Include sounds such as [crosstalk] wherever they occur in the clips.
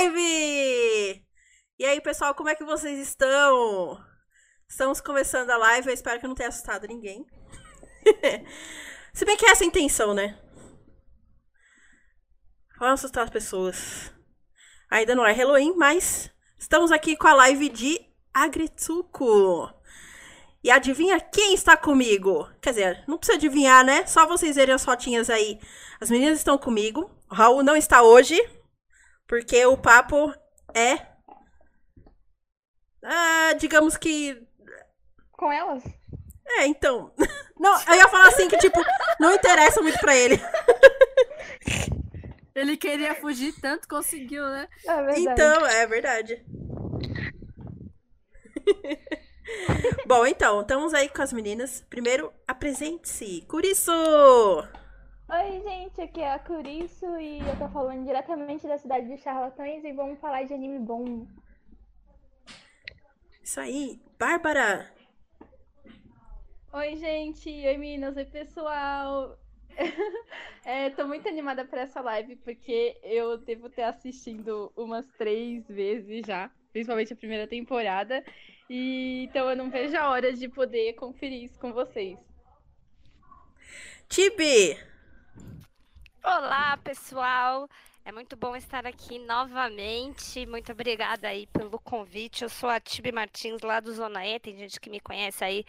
live! E aí, pessoal, como é que vocês estão? Estamos começando a live, eu espero que não tenha assustado ninguém. [laughs] Se bem que é essa a intenção, né? Vamos assustar as pessoas. Ainda não é Halloween, mas estamos aqui com a live de Agritsuko. E adivinha quem está comigo? Quer dizer, não precisa adivinhar, né? Só vocês verem as fotinhas aí. As meninas estão comigo. O Raul não está hoje, porque o papo é. Ah, digamos que. Com elas? É, então. [laughs] Não, eu ia falar assim que, tipo, não interessa muito pra ele. [laughs] Ele queria fugir tanto, conseguiu, né? É verdade. Então, é verdade. [laughs] Bom, então, estamos aí com as meninas. Primeiro, apresente-se. Curiço! Oi, gente, aqui é a Curiço e eu tô falando diretamente da cidade de Charlatães e vamos falar de anime bom. Isso aí. Bárbara! Oi, gente. Oi, meninas. Oi, pessoal. [laughs] é, tô muito animada para essa live, porque eu devo ter assistindo umas três vezes já, principalmente a primeira temporada. E então eu não vejo a hora de poder conferir isso com vocês. Tibi! Olá, pessoal. É muito bom estar aqui novamente. Muito obrigada aí pelo convite. Eu sou a Tibi Martins, lá do Zona E. Tem gente que me conhece aí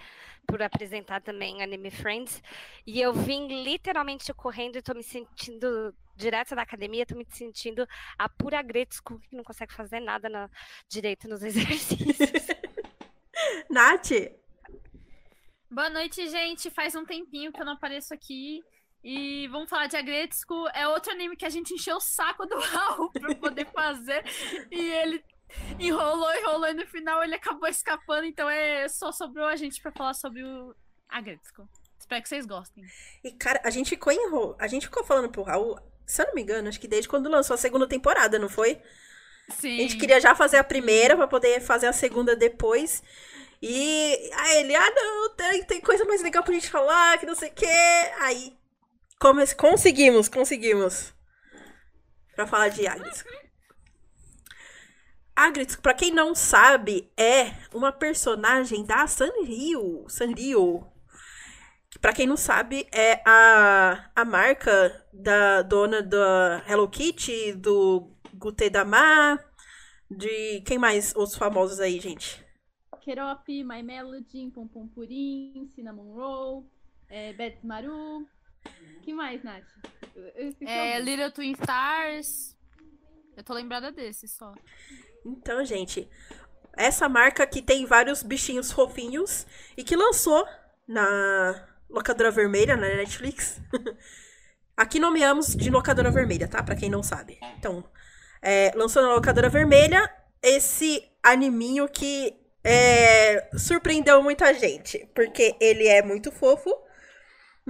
por apresentar também Anime Friends. E eu vim literalmente correndo e tô me sentindo direto da academia, tô me sentindo a pura Gretzko, que não consegue fazer nada na, direito nos [laughs] exercícios. Nath! Boa noite, gente. Faz um tempinho que eu não apareço aqui. E vamos falar de Agretsuko. É outro anime que a gente encheu o saco do [laughs] Raul pra poder fazer. e ele enrolou, enrolou e no final ele acabou escapando. Então é só sobrou a gente pra falar sobre o Agretsuko. Espero que vocês gostem. E, cara, a gente ficou enro... A gente ficou falando pro Raul, se eu não me engano, acho que desde quando lançou a segunda temporada, não foi? Sim. A gente queria já fazer a primeira pra poder fazer a segunda depois. E aí ele, ah, não, tem, tem coisa mais legal pra gente falar, que não sei o quê. Aí come- conseguimos, conseguimos. Pra falar de Agritsuko. Agritsuko, pra quem não sabe, é uma personagem da Sanrio. Sanrio. Pra quem não sabe, é a, a marca da dona da Hello Kitty, do Gutedama, de quem mais? Os famosos aí, gente. Kerop, My Melody, Pom Pom Purim, Cinnamon Roll, é, Beth Maru. Que mais, Nath? É, algum. Little Twin Stars. Eu tô lembrada desse só. Então, gente, essa marca que tem vários bichinhos fofinhos e que lançou na locadora vermelha, na Netflix. [laughs] Aqui nomeamos de locadora vermelha, tá? Pra quem não sabe. Então, é, lançou na locadora vermelha esse animinho que é, surpreendeu muita gente, porque ele é muito fofo,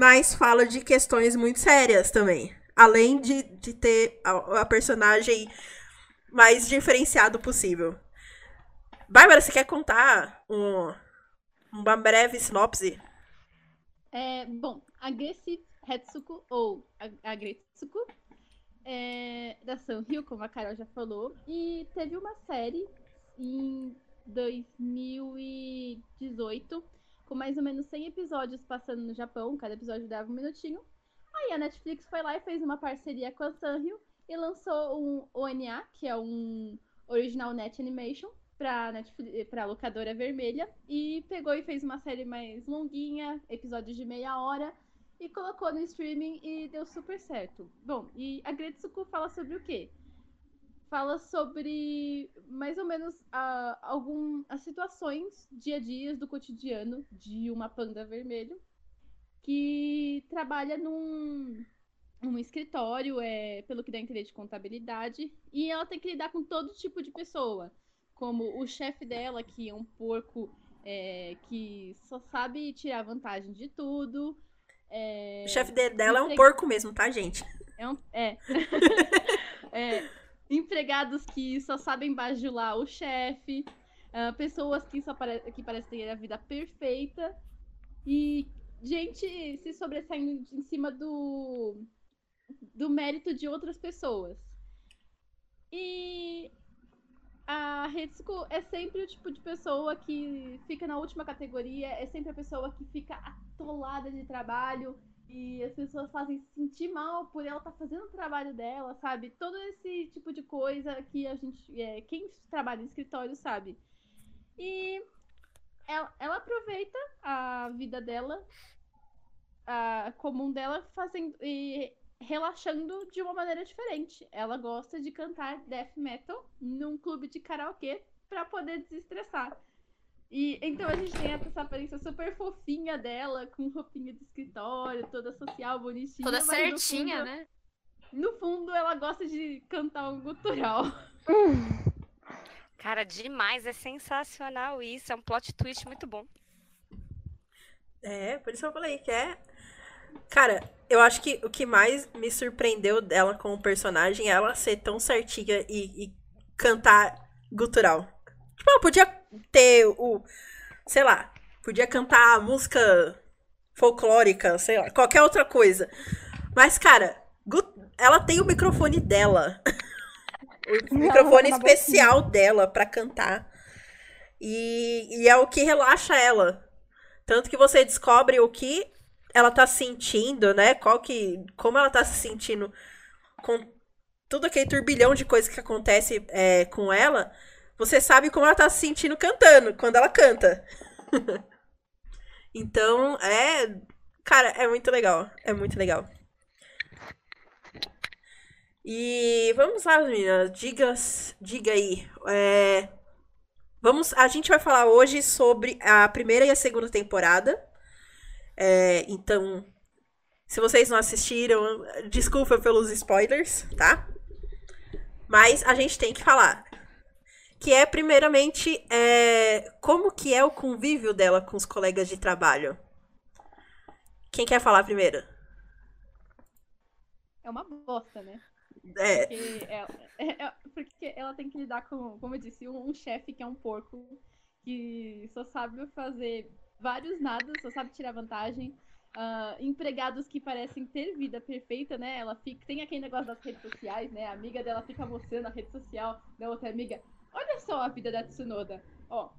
mas fala de questões muito sérias também. Além de, de ter a, a personagem mais diferenciado possível. Bárbara, você quer contar um, uma breve sinopse? É, bom, Aggressive Hetsuko, ou A- Agretsuko, é da Sanrio, como a Carol já falou, e teve uma série em 2018, com mais ou menos 100 episódios passando no Japão, cada episódio dava um minutinho. Aí a Netflix foi lá e fez uma parceria com a Sanrio e lançou um ONA, que é um Original Net Animation, pra, Netflix, pra locadora vermelha, e pegou e fez uma série mais longuinha, episódios de meia hora, e colocou no streaming e deu super certo. Bom, e a Gretsuko fala sobre o quê? Fala sobre mais ou menos algum, as situações dia a dia do cotidiano de uma panda vermelho que trabalha num, num escritório, é, pelo que dá a entender de contabilidade, e ela tem que lidar com todo tipo de pessoa, como o chefe dela, que é um porco é, que só sabe tirar vantagem de tudo. é, O chefe de- dela é um porco mesmo, tá, gente? é um. É. [laughs] [laughs] É, Empregados que só sabem bajular o chefe. ah, pessoas que só pare... que parecem ter a vida perfeita. E gente se sobressaindo em cima do. do mérito de outras pessoas. E a Ritsuko é sempre o tipo de pessoa que fica na última categoria, é sempre a pessoa que fica atolada de trabalho e as pessoas fazem se sentir mal por ela estar tá fazendo o trabalho dela, sabe? Todo esse tipo de coisa que a gente, é, quem trabalha em escritório sabe. E ela, ela aproveita a vida dela, a comum dela, fazendo e relaxando de uma maneira diferente. Ela gosta de cantar death metal num clube de karaokê para poder desestressar. E então a gente tem essa aparência super fofinha dela, com roupinha de escritório, toda social, bonitinha. Toda certinha, fundo, né? No fundo, ela gosta de cantar um gutural. [laughs] Cara, demais, é sensacional isso. É um plot twist muito bom. É, por isso eu falei que é. Cara, eu acho que o que mais me surpreendeu dela como personagem é ela ser tão certinha e, e cantar gutural. Tipo, ela podia ter o. Sei lá, podia cantar música folclórica, sei lá, qualquer outra coisa. Mas, cara, ela tem o microfone dela. o microfone especial dela para cantar. E, e é o que relaxa ela. Tanto que você descobre o que ela tá sentindo, né? Qual que. Como ela tá se sentindo com tudo aquele turbilhão de coisas que acontece é, com ela. Você sabe como ela tá se sentindo cantando, quando ela canta. [laughs] então, é. Cara, é muito legal. É muito legal. E vamos lá, meninas. Diga, diga aí. É, vamos, a gente vai falar hoje sobre a primeira e a segunda temporada. É, então, se vocês não assistiram, desculpa pelos spoilers, tá? Mas a gente tem que falar. Que é, primeiramente, é, como que é o convívio dela com os colegas de trabalho. Quem quer falar primeiro? É uma bosta, né? É. Porque ela, é, é, porque ela tem que lidar com, como eu disse, um, um chefe que é um porco, que só sabe fazer vários nadas, só sabe tirar vantagem. Uh, empregados que parecem ter vida perfeita, né? Ela fica, tem aquele negócio das redes sociais, né? A amiga dela fica mostrando a rede social da outra amiga. Olha só a vida da Tsunoda. Ó,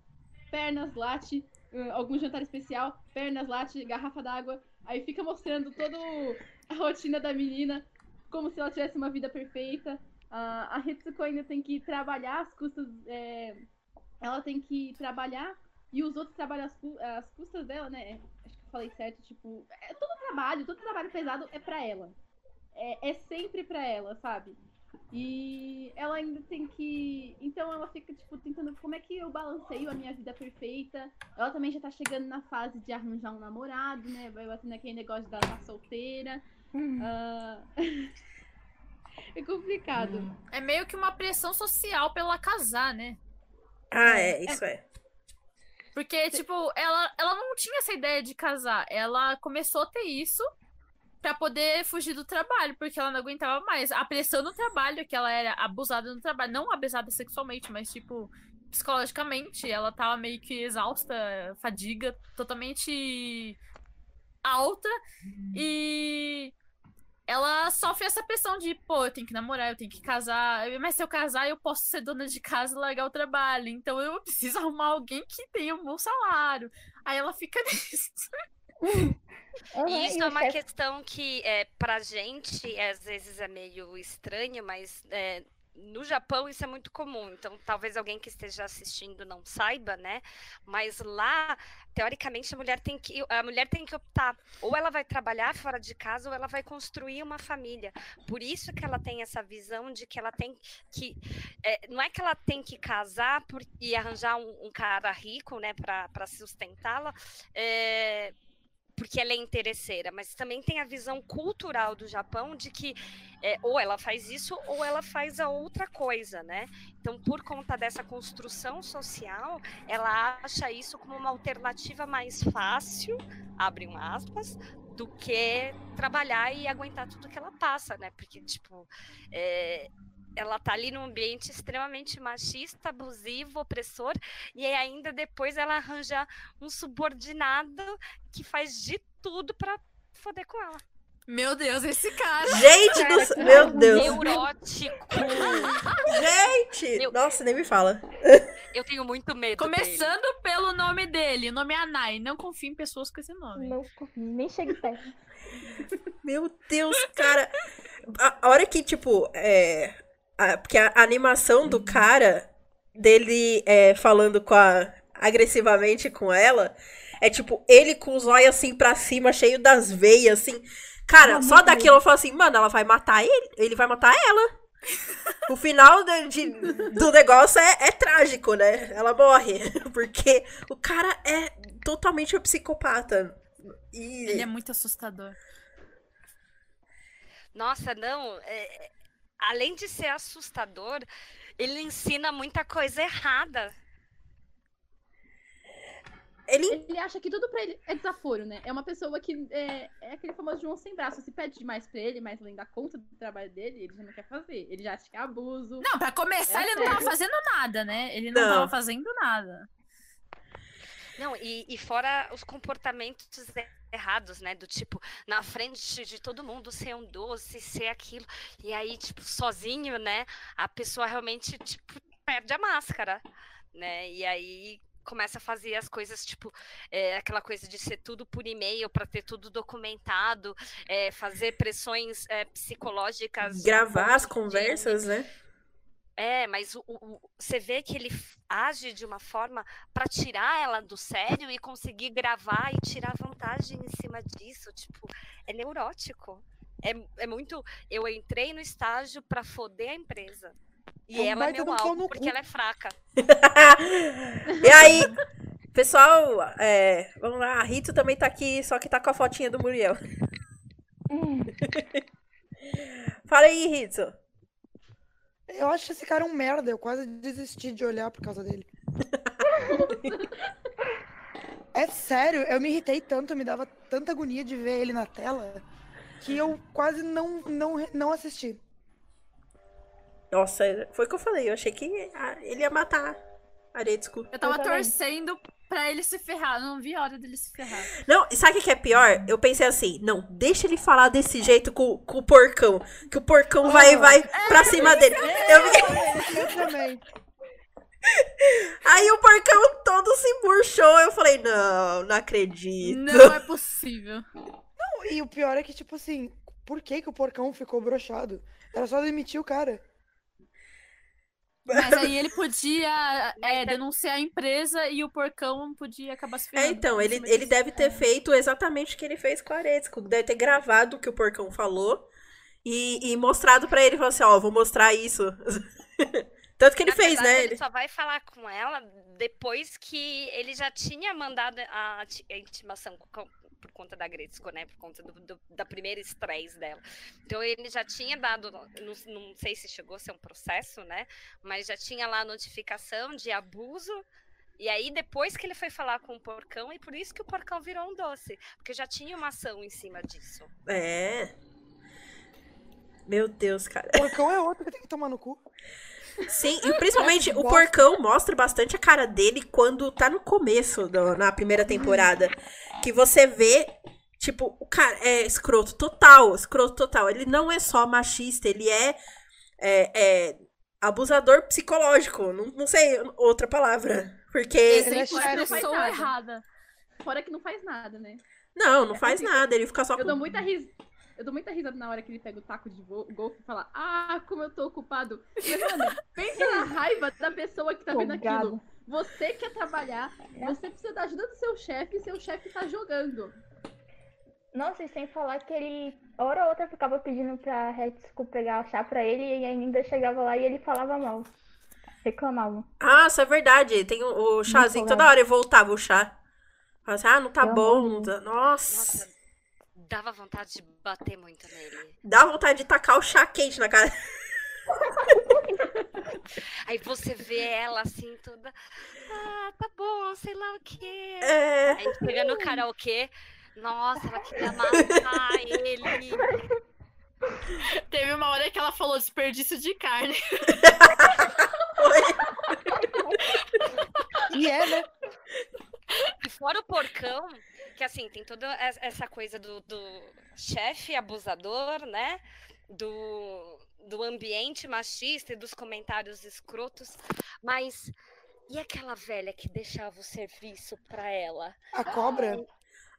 pernas, latte, uh, algum jantar especial, pernas, latte, garrafa d'água. Aí fica mostrando toda a rotina da menina como se ela tivesse uma vida perfeita. Uh, a Ritsuko ainda tem que trabalhar as custas. É, ela tem que trabalhar e os outros trabalham as, as custas dela, né? Acho que eu falei certo, tipo. É, todo trabalho, todo trabalho pesado é pra ela. É, é sempre pra ela, sabe? E ela ainda tem que. Então ela fica, tipo, tentando como é que eu balanceio a minha vida perfeita. Ela também já tá chegando na fase de arranjar um namorado, né? Vai batendo aquele negócio da tá solteira. Uh... [laughs] é complicado. É meio que uma pressão social pra ela casar, né? Ah, é, isso é. Porque, tipo, ela, ela não tinha essa ideia de casar. Ela começou a ter isso para poder fugir do trabalho, porque ela não aguentava mais. A pressão no trabalho, que ela era abusada no trabalho. Não abusada sexualmente, mas, tipo, psicologicamente. Ela tava meio que exausta, fadiga, totalmente alta. E ela sofre essa pressão de, pô, eu tenho que namorar, eu tenho que casar, mas se eu casar, eu posso ser dona de casa e largar o trabalho. Então eu preciso arrumar alguém que tenha um bom salário. Aí ela fica [laughs] nisso. Uhum, Isso é uma questão que, é, pra gente, às vezes é meio estranha, mas é, no Japão isso é muito comum, então talvez alguém que esteja assistindo não saiba, né? Mas lá, teoricamente, a mulher tem que a mulher tem que optar, ou ela vai trabalhar fora de casa ou ela vai construir uma família. Por isso que ela tem essa visão de que ela tem que é, não é que ela tem que casar por, e arranjar um, um cara rico, né, para sustentá-la. É, porque ela é interesseira, mas também tem a visão cultural do Japão de que é, ou ela faz isso ou ela faz a outra coisa, né? Então, por conta dessa construção social, ela acha isso como uma alternativa mais fácil, abre um aspas, do que trabalhar e aguentar tudo que ela passa, né? Porque, tipo, é, ela tá ali num ambiente extremamente machista, abusivo, opressor, e aí ainda depois ela arranja um subordinado que faz de tudo para foder com ela. Meu Deus, esse cara. Gente do céu, meu Deus. Neurótico. Gente! Meu- Nossa, nem me fala. Eu tenho muito medo dele. Começando pelo nome dele, o nome é Anai. Não confio em pessoas com esse nome. Não, nem chegue perto. [laughs] Meu Deus, cara. A, a hora que, tipo, é. A- porque a, animação do cara, dele é, falando com a. agressivamente com ela, é tipo, ele com os olhos assim pra cima, cheio das veias, assim. Cara, só daquilo eu falo assim, mano, ela vai matar ele, ele vai matar ela. O final de- de- do negócio é, é trágico, né? Ela morre. [laughs] Porque o cara é totalmente um psicopata. E... Ele é muito assustador. Nossa, não. é- além de ser assustador, ele ensina muita coisa errada. ele Ele acha que tudo pra ele é desaforo, né? É uma pessoa que é, é aquele famoso João sem braço. Se pede demais pra ele, mas além da conta do trabalho dele, ele já não quer fazer. Ele já acha que é abuso. Não, pra começar, É ele não tava sério. fazendo nada, né? Ele não, Não. tava fazendo nada. Não, e, e fora os comportamentos errados, né? Do tipo, na frente de todo mundo ser um doce, ser aquilo. E aí, tipo, sozinho, né? A pessoa realmente, tipo, perde a máscara, né? E aí começa a fazer as coisas, tipo, é, aquela coisa de ser tudo por e-mail para ter tudo documentado, é, fazer pressões é, psicológicas. gravar as ponto de- conversas, né? É, mas o, o- o- você vê que ele age de uma forma para tirar ela do sério e conseguir gravar e tirar vantagem em cima disso. Tipo, é neurótico. É, é muito. Eu entrei no estágio para foder a empresa. E É um ela é meu alvo porque cu. ela é fraca. [laughs] e aí, pessoal, é, vamos lá, a Rito também tá aqui, só que tá com a fotinha do Muriel. Hum, [laughs] Fala aí, Rito. Eu acho esse cara um merda. Eu quase desisti de olhar por causa dele. [laughs] é sério, eu me irritei tanto, me dava tanta agonia de ver ele na tela que eu quase não, não, não assisti. Nossa, foi o que eu falei, eu achei que ele ia matar a Aretsuko. Eu tava também. torcendo pra ele se ferrar. Eu não vi a hora dele se ferrar. Não, e sabe o que é pior? Eu pensei assim, não, deixa ele falar desse jeito com, com o porcão, que o porcão vai, Ah. vai pra [laughs] cima dele. Eu Eu também. [laughs] Aí o porcão todo se murchou, eu falei, não, não acredito. Não é possível. E o pior é que, tipo assim, por que, que o porcão ficou broxado? Era só demitir o cara. Mas aí [laughs] ele podia é, denunciar a empresa e o porcão podia acabar se É, ferrando. então, ele, ele deve ter feito exatamente o que ele fez com a Aretsuko. Deve ter gravado o que o porcão falou e, e mostrado pra ele. Falou assim, ó, vou mostrar isso. [laughs] Tanto que ele Na fez, verdade, né? Ele só vai falar com ela depois que ele já tinha mandado a, ti- a intimação com- por conta da Gretzko, né? Por conta do, do- da primeira estresse dela. Então ele já tinha dado, não, não sei se chegou a ser um processo, né? Mas já tinha lá a notificação de abuso. E aí, depois que ele foi falar com o porcão, e por isso que o porcão virou um doce. Porque já tinha uma ação em cima disso. É. Meu Deus, cara. Porcão é outro que tem que tomar no cu. Sim, e [laughs] principalmente o porcão mostra bastante a cara dele quando tá no começo, do- na primeira temporada. Que você vê, tipo, o cara é escroto total, escroto total. Ele não é só machista, ele é, é, é abusador psicológico. Não, não sei outra palavra. Porque. Ele é chefe. pessoa Nada. errada. Fora que não faz nada, né? Não, não faz nada, ele fica só Eu com. dou muita ris... Eu dou muita risada na hora que ele pega o taco de golfe e fala, ah, como eu tô ocupado. Mas, mano, pensa na raiva da pessoa que tá vendo aquilo. Você quer trabalhar, você precisa da ajuda do seu chefe e seu chefe tá jogando. Nossa, e sem falar que ele, hora ou outra, ficava pedindo pra Retsuko pegar chá pra ele e ainda chegava lá e ele falava mal. Reclamava. Ah, isso é verdade. Tem o, o chazinho, toda hora ele voltava o chá. Fala assim, ah, não tá Pelo bom. amor tá- Nossa. Nossa, dava vontade de bater muito nele. Dá vontade de tacar o chá quente na cara. [laughs] Aí você vê ela assim, toda. Ah, tá bom, sei lá o quê. É. Aí chega no karaokê. Nossa, ela queria matar ele. Teve uma hora que ela falou desperdício de carne. [laughs] E é, né? E fora o porcão, que assim, tem toda es- essa coisa do, do chefe abusador, né? Do, do ambiente machista e dos comentários escrotos, mas e aquela velha que deixava o serviço pra ela? A cobra?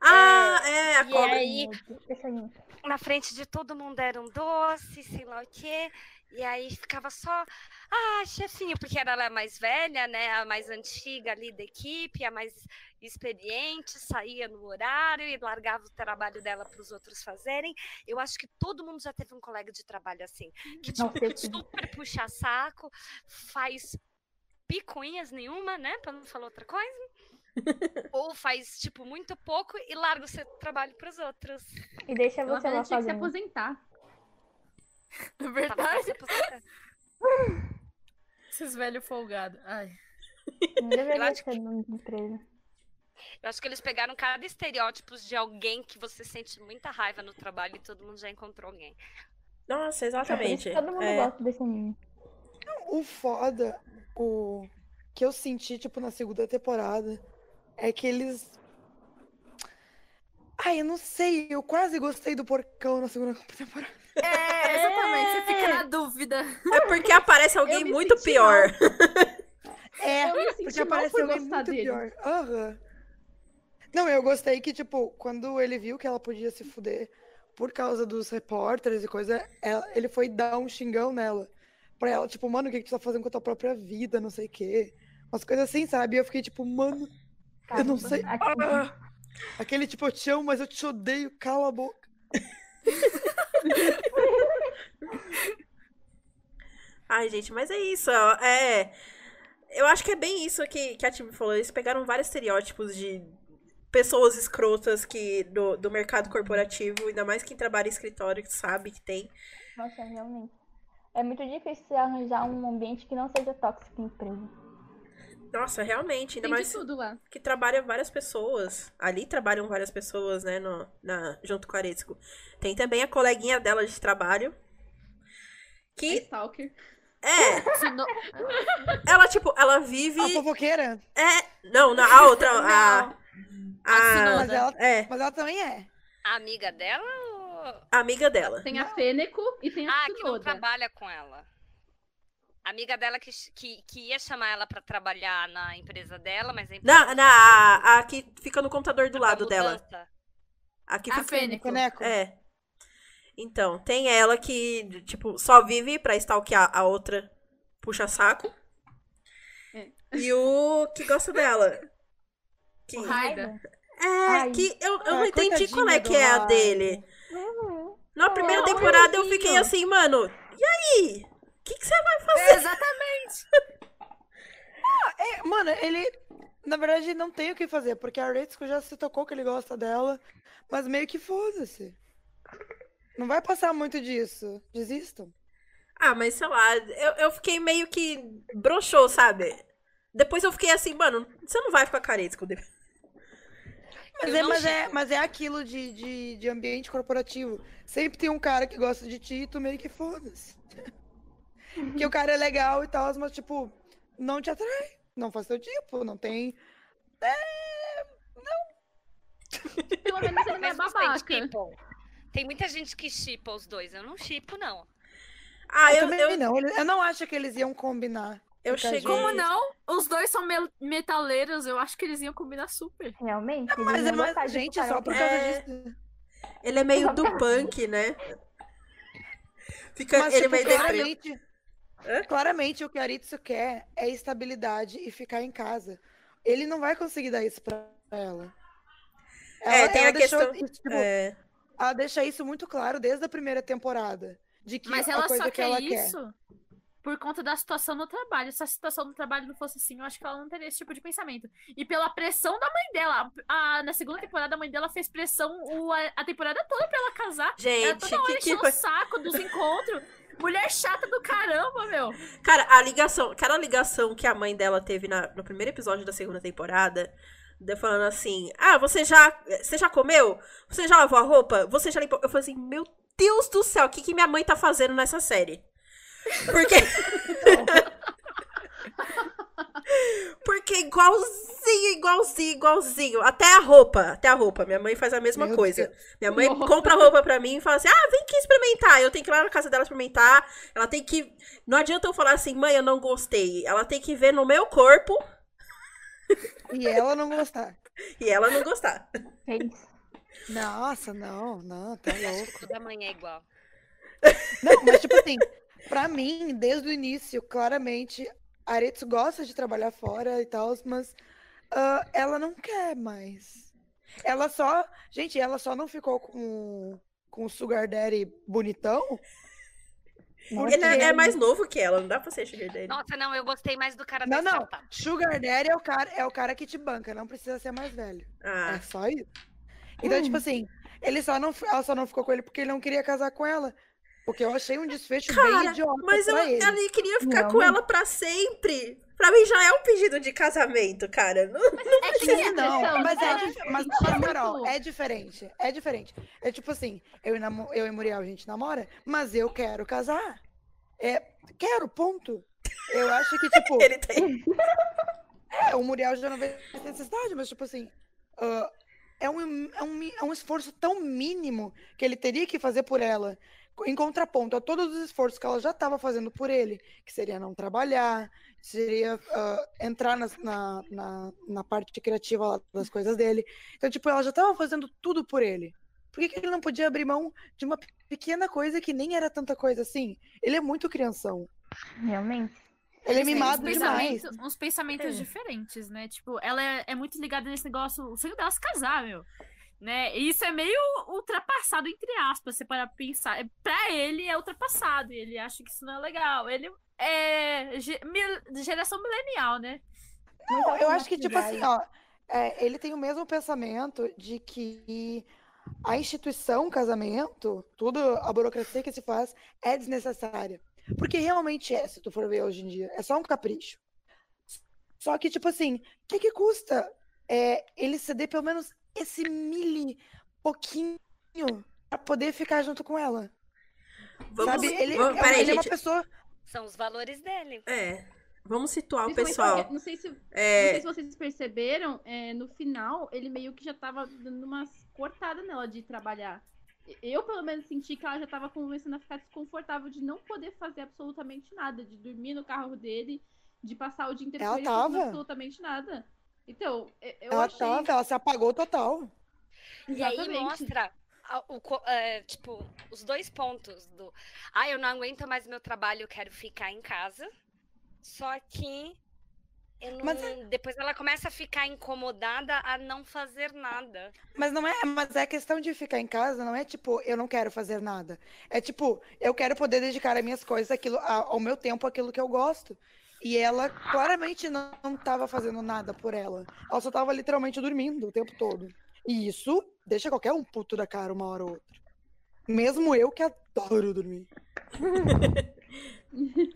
Ah, é, a E cobra. aí, Deixa aí. na frente de todo mundo era um doce, sei lá o quê. E aí ficava só, ah, chefinho, porque era ela a mais velha, né? A mais antiga ali da equipe, a mais experiente, saía no horário e largava o trabalho dela para os outros fazerem. Eu acho que todo mundo já teve um colega de trabalho assim, que tipo, super puxa saco, faz picuinhas nenhuma, né? Para não falar outra coisa. [laughs] Ou faz, tipo, muito pouco e larga o seu trabalho para os outros. E deixa Ela você lá tinha que se aposentar. [laughs] É Tava verdade. aposentada. Esses velhos folgados. Ai. Deveria acho empresa. Eu acho que eles pegaram cada estereótipo de alguém que você sente muita raiva no trabalho e todo mundo já encontrou alguém. Nossa, É exatamente. que todo mundo É. gosta desse anime. O foda, o que eu senti, tipo, na segunda temporada, é que eles. Ai, eu não sei, eu quase gostei do porcão na segunda [laughs] temporada. É, exatamente. Você fica na dúvida. É porque aparece alguém me muito senti pior. É, Eu me senti porque mal apareceu por alguém muito dele. pior. Aham. Não, eu gostei que, tipo, quando ele viu que ela podia se fuder por causa dos repórteres e coisa, ela- ele foi dar um xingão nela. Pra ela, tipo, mano, o que, que tu tá fazendo com a tua própria vida, não sei o quê. Umas coisas assim, sabe? E eu fiquei, tipo, mano, eu não Caramba, sei. aqui- Ah! Aquele tipo, eu te amo, mas eu te odeio, cala a boca. [laughs] Ai, gente, mas é isso. É. Eu acho que é bem isso que, que a Tim falou. Eles pegaram vários estereótipos de pessoas escrotas que do, do mercado corporativo, ainda mais quem trabalha em escritório, que sabe que tem. Nossa, realmente. É muito difícil arranjar um ambiente que não seja tóxico em empresa. Nossa, realmente, ainda Tem de mais tudo lá. que trabalha várias pessoas. Ali trabalham várias pessoas, né, no, na, junto com a Aretsuko. Tem também a coleguinha dela de trabalho. É Que Stalker. é, [laughs] Se não- ela, tipo, ela vive. A fofoqueira? É. Não, na, a outra. A, Não. a. Mas ela, é, mas ela também é. A amiga dela ou... a amiga dela. Tem a Fêneco e tem a Ah, que não trabalha com ela. A amiga dela que, que, que ia chamar ela pra trabalhar na empresa dela, mas a empresa Na, na, a, a que fica no computador do lado dela. A que A fica. Fênico. Coneco. É. Então, tem ela que, tipo, só vive pra stalkear a outra puxa saco. É. E o que gosta dela. [laughs] Que, O Raida. é, Ai. que eu, eu Ah, não entendi qual é que é a dele. Uhum. Na primeira temporada eu fiquei assim, mano, e aí? O que que você vai fazer? Exatamente. [laughs] É, mano, ele. Na verdade, não tem o que fazer, porque a Retsuko já se tocou que ele gosta dela, mas meio que foda-se. Não vai passar muito disso. Desistam. Ah, mas sei lá, eu, eu fiquei meio que broxou, sabe? Depois eu fiquei assim, mano, você não vai ficar careta com o David. [laughs] Mas é, mas, é, mas é aquilo de, de, de ambiente corporativo. Sempre tem um cara que gosta de ti e tu meio que foda-se. [laughs] [laughs] que o cara é legal e tal, mas, tipo, não te atrai. Não faz teu tipo, não tem. [laughs] Pelo menos ele não é babaca. Tem muita gente que chipa os dois. Eu não chipo, não. Ah, eu, eu, também eu, não. Eu não acho que eles iam combinar. eu cheguei. Como não? Os dois são metaleiros. Eu acho que eles iam combinar super. Realmente? eles Mas é mais gente ficar só por causa É. disso. Ele é meio do punk, né? Fica Mas, ele tipo, meio claramente, Hã? claramente o que a Aritsu quer é estabilidade e ficar em casa. Ele não vai conseguir dar isso pra ela. É, tem a deixou questão- isso, tipo, É, Ela deixa isso muito claro desde a primeira temporada. De que Mas a ela coisa só que quer ela isso por conta da situação no trabalho. Se a situação do trabalho não fosse assim, eu acho que ela não teria esse tipo de pensamento. E pela pressão da mãe dela. A- na segunda temporada, a mãe dela fez pressão o- a, a temporada toda pra ela casar. Ela gente, toda hora que, que o saco dos encontros. [laughs] Mulher chata do caramba, meu. Cara, a ligação, aquela ligação que a mãe dela teve na- no primeiro episódio da segunda temporada, falando assim: "Ah, você já, você já comeu? Você já lavou a roupa? Você já limpou?" Eu falei assim: "Meu Deus do céu, o que que minha mãe tá fazendo nessa série?" Porque [laughs] [laughs] Porque igualzinho igualzinho, igualzinho, igualzinho. Até a roupa, até a roupa. Minha mãe faz a mesma Meu coisa. Minha mãe Nossa. compra roupa pra mim e fala assim: ah, vem aqui experimentar. Eu tenho que ir lá na casa dela experimentar. Ela tem que. Não adianta eu falar assim, mãe, eu não gostei. Ela tem que ver no meu corpo E ela não gostar. [laughs] e ela não gostar. É isso. Nossa, não, não, tá louco. Toda manhã é igual. Não, mas tipo assim, pra mim, desde o início, claramente, a Aretsu gosta de trabalhar fora e tal, mas ah, ela não quer mais. Ela só. Gente, ela só não ficou com, com o Sugar Daddy bonitão. Porque ele é, mais novo que ela, não dá pra ser sugar daddy. Nossa, não, eu gostei mais do cara Não, da não. startup. Sugar Daddy é o cara, é o cara que te banca, não precisa ser mais velho. Ah, É só isso. Então, tipo assim, ele só não, ela só não ficou com ele porque ele não queria casar com ela. Porque eu achei um desfecho bem Cara, idiota mas eu, ele. ela queria ficar Não, com não. ela pra sempre. Pra mim já é um pedido de casamento, cara. Não- É que Sim, a não, mas é, é mas, sentir mas, Carol, muito- é diferente, é diferente. É tipo assim, eu e, namo- eu e Muriel, a gente namora, mas eu quero casar. É, quero, ponto. Eu acho que, tipo, [laughs] Ele tem. [laughs] é, o Muriel já não vê necessidade, mas, tipo assim, ah, é, um, é, um, é um esforço tão mínimo que ele teria que fazer por ela, em contraponto a todos os esforços que ela já estava fazendo por ele, que seria não trabalhar, seria ah, entrar nas- na, na, na parte criativa lá das coisas dele. Então, tipo, ela já estava fazendo tudo por ele. Por que, que ele não podia abrir mão de uma pequena coisa que nem era tanta coisa assim? Ele é muito crianção. Realmente. Ele é mimado uns demais. pensamentos, uns pensamentos É. diferentes, né? Tipo, ela é, é muito ligada nesse negócio, o sonho dela é se casar, meu. Né? E isso é meio ultrapassado, entre aspas, você para pensar. É, Pra ele é ultrapassado, e ele acha que isso não é legal. Ele é geração milenial, né? Não, eu acho que, tipo assim, ó, é, ele tem o mesmo pensamento de que a instituição casamento, tudo a burocracia que se faz, é desnecessária. Porque realmente é, se tu for ver hoje em dia. É só um capricho. Só que, tipo assim, o que que custa é, ele ceder pelo menos esse mili pouquinho pra poder ficar junto com ela? Vamos, Sabe? Ele, vamos- é, peraí, ele é uma gente. pessoa. São os valores dele. É. Vamos situar o pessoal. Não sei se, não É, sei se vocês perceberam, é, no final, ele meio que já tava dando umas cortadas nela de trabalhar. Eu, pelo menos, senti que ela já tava começando a ficar desconfortável de não poder fazer absolutamente nada, de dormir no carro dele, de passar o dia inteiro Ela com ele fazendo tava. absolutamente nada. Então, e- eu ela, achei... tava, ela se apagou total. E aí mostra, a- o é, tipo, os dois pontos do. Ah, eu não aguento mais meu trabalho, eu quero ficar em casa. Só que. eu não- Mas é- Depois ela começa a ficar incomodada a não fazer nada. Mas não é, mas é questão de ficar em casa, não é tipo, eu não quero fazer nada. É tipo, eu quero poder dedicar as minhas coisas aquilo, ao meu tempo, aquilo que eu gosto. E ela claramente não, não tava fazendo nada por ela. Ela só tava literalmente dormindo o tempo todo. E isso deixa qualquer um puto da cara uma hora ou outra. Mesmo eu que adoro dormir. [laughs]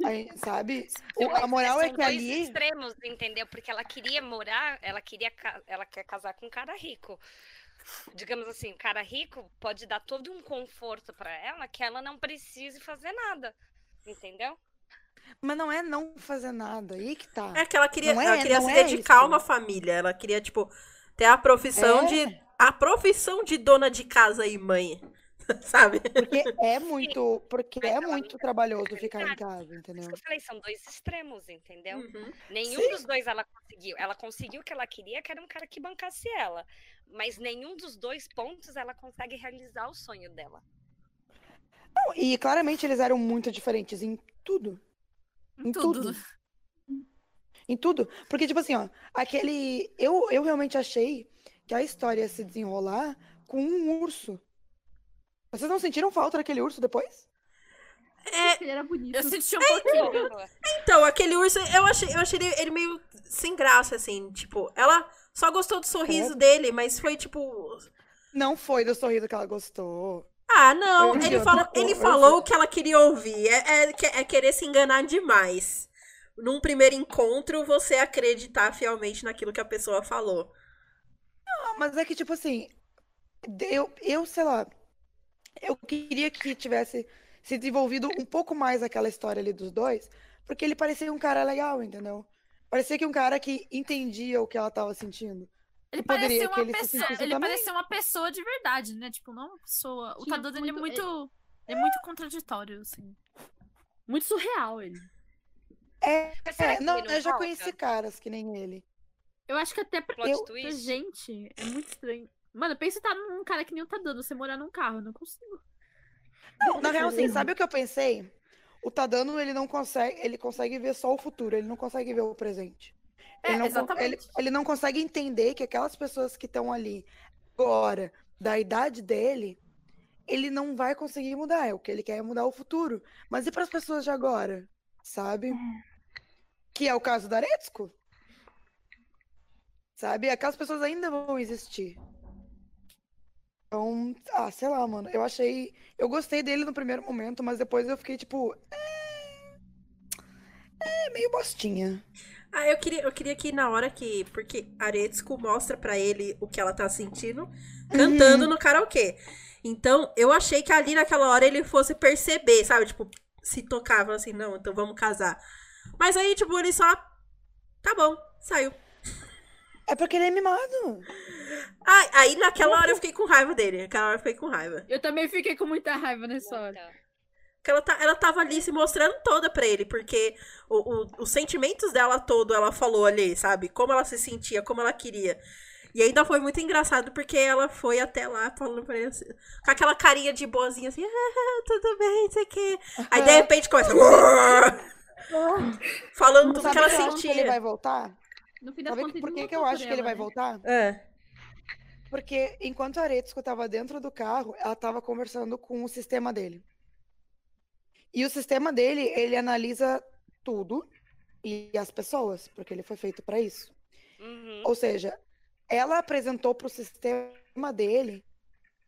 Aí, sabe? O- a moral é que dois ali. extremos, entendeu? Porque ela queria morar, ela queria, ela quer casar com um cara rico. Digamos assim, um cara rico pode dar todo um conforto pra ela que ela não precise fazer nada, entendeu? Mas não é não fazer nada. Aí que tá. é que ela queria, Não é- ela queria se é dedicar a isso. uma família. Ela queria, tipo, ter a profissão É. de. A profissão de dona de casa e mãe. [laughs] Sabe? Porque é muito, porque Mas é ela muito trabalhoso ficar em casa, Por isso entendeu? que eu falei, são dois extremos, entendeu? Uhum. Nenhum Sim. dos dois ela conseguiu. Ela conseguiu o que ela queria, que era um cara que bancasse ela. Mas nenhum dos dois pontos ela consegue realizar o sonho dela. Não, E claramente eles eram muito diferentes em tudo. Em tudo. Em tudo. Porque, tipo assim, ó, aquele. Eu, eu realmente achei que a história ia se desenrolar com um urso. Vocês não sentiram falta daquele urso depois? É, Ele era bonito. Eu senti um pouquinho. então, aquele urso, eu achei, eu achei ele, ele meio sem graça, assim. Tipo, ela só gostou do sorriso dele, mas foi tipo. Não foi do sorriso que ela gostou. Ah, não. Ele outra falou, ele falou o que ela queria ouvir. É, é, é querer se enganar demais. Num primeiro encontro, você acreditar fielmente naquilo que a pessoa falou. Não, mas é que, tipo assim, eu, eu sei lá, eu queria que tivesse se desenvolvido um pouco mais aquela história ali dos dois, porque ele parecia um cara legal, entendeu? Parecia que um cara que entendia o que ela tava sentindo. Ele poderia parecia uma pessoa. Ele também. parecia uma pessoa de verdade, né? Tipo, não uma pessoa. O Tinha Tadano, ele é muito-. Ele é muito contraditório, assim. Muito surreal ele. É, é não, não eu já volta? conheci caras que nem ele. Eu acho que até pra, Plot Eu- pra gente é muito estranho. Mano, pensa em estar num cara que nem o Tadano, você morar num carro, eu não consigo. Não, na real, sim, sabe o que eu pensei? O Tadano, ele não consegue, ele consegue ver só o futuro, ele não consegue ver o presente. É, Ele não, exatamente. ele, ele não consegue entender que aquelas pessoas que estão ali agora, da idade dele, ele não vai conseguir mudar. É o que ele quer é mudar o futuro. Mas e para as pessoas de agora? Sabe? Que é o caso da Aretsuko. Sabe? Aquelas pessoas ainda vão existir. Então, ah, sei lá, mano. Eu achei. Eu gostei dele no primeiro momento, mas depois eu fiquei tipo. É, é meio bostinha. Ah, eu queria, eu queria que na hora que. Porque Aretsuko mostra pra ele o que ela tá sentindo, cantando no karaokê. Então, eu achei que ali naquela hora ele fosse perceber, sabe? Tipo, se tocava assim, não, então vamos casar. Mas aí, tipo, ele só. Tá bom, saiu. É porque ele é mimado. Ai, aí naquela hora eu fiquei com raiva dele. Naquela hora eu fiquei com raiva. Eu também fiquei com muita raiva nessa hora. Porque ela, tá, ela tava ali se mostrando toda pra ele, porque o, o- os sentimentos dela todo ela falou ali, sabe? Como ela se sentia, como ela queria. E ainda foi muito engraçado porque ela foi até lá falando pra ele assim, com aquela carinha de boazinha assim, ah, tudo bem, não sei o quê. Aí de repente começa. [laughs] [laughs] falando tudo que ela por que que ele sentia. vai voltar? No fim das Sabe contas, por ele que, que eu acho que ele ela, vai né? voltar? É. Porque enquanto a Aretsuko tava dentro do carro, ela tava conversando com o sistema dele. E o sistema dele, ele analisa tudo e as pessoas, porque ele foi feito para isso. Uhum. Ou seja, ela apresentou pro sistema dele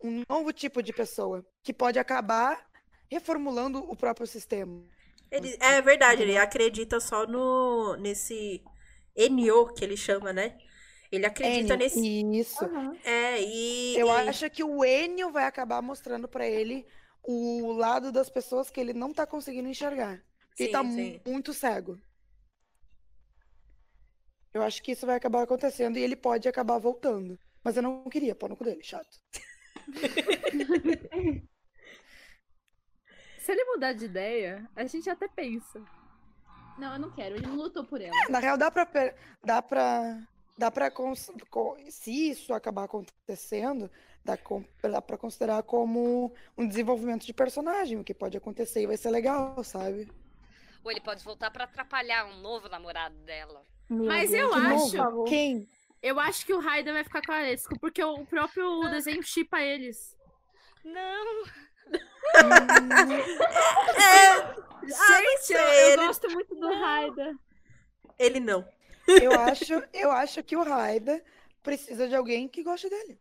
um novo tipo de pessoa que pode acabar reformulando o próprio sistema. Ele, é verdade, ele acredita só no nesse Enyo que ele chama, né? Ele acredita Enio, nesse. Isso. É, e. Eu e- acho que o Enio vai acabar mostrando pra ele o lado das pessoas que ele não tá conseguindo enxergar. Porque ele tá Sim, mu- sim. muito cego. Eu acho que isso vai acabar acontecendo e ele pode acabar voltando. Mas eu não queria, pau no cu dele, chato. [laughs] Se ele mudar de ideia, a gente até pensa. Não, eu não quero. Ele não lutou por ela. Na real, dá pra. Dá pra. Dá co- Se isso acabar acontecendo, dá, dá pra considerar como um desenvolvimento de personagem, o que pode acontecer e vai ser legal, sabe? Ou ele pode voltar pra atrapalhar um novo namorado dela. Meu Mas Deus, eu de novo, acho- favor. Quem? Eu acho que o Raiden vai ficar com a Aretsuko, porque o próprio desenho chipa eles. Não, [laughs] Gente, eu, sei, eu ele- gosto muito do Raiden. Ele não. Eu acho, eu acho que o Raida precisa de alguém que goste dele.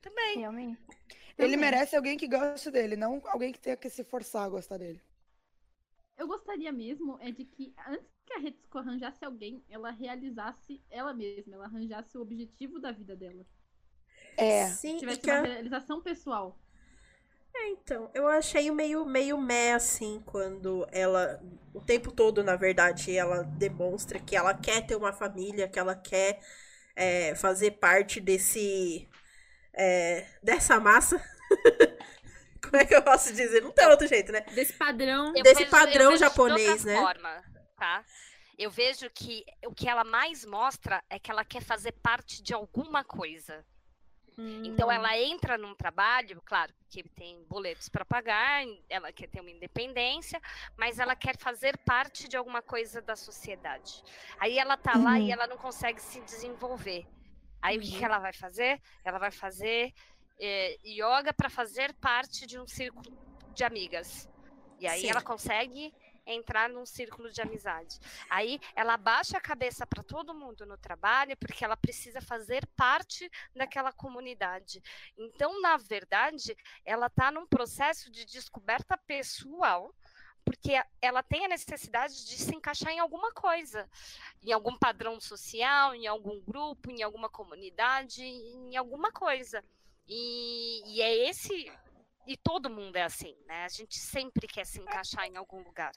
também. Realmente. Ele Também. merece alguém que goste dele, não alguém que tenha que se forçar a gostar dele. Eu gostaria mesmo é de que antes que a Retsuko arranjasse alguém, ela realizasse ela mesma, ela arranjasse o objetivo da vida dela. É. Sim, Tivesse que uma realização pessoal. É, então, eu achei meio, meio meh, assim, quando ela, o tempo todo, na verdade, ela demonstra que ela quer ter uma família, que ela quer é, fazer parte desse, é, dessa massa. [laughs] Como é que eu posso dizer? Não tem outro jeito, né? Desse padrão. Eu Desse vejo- padrão eu vejo de japonês, outra né? Forma, tá? Eu vejo que o que ela mais mostra é que ela quer fazer parte de alguma coisa. Então ela entra num trabalho, claro, que tem boletos para pagar, ela quer ter uma independência, mas ela quer fazer parte de alguma coisa da sociedade. Aí ela tá lá e Uhum. ela não consegue se desenvolver. Aí o que, que ela vai fazer? Ela vai fazer eh, yoga para fazer parte de um círculo de amigas. E aí Sim. ela consegue entrar num círculo de amizade. Aí ela abaixa a cabeça para todo mundo no trabalho porque ela precisa fazer parte daquela comunidade. Então, na verdade, ela está num processo de descoberta pessoal, porque ela tem a necessidade de se encaixar em alguma coisa, em algum padrão social, em algum grupo, em alguma comunidade, em alguma coisa. E, e é esse. E todo mundo é assim, né? A gente sempre quer se encaixar em algum lugar.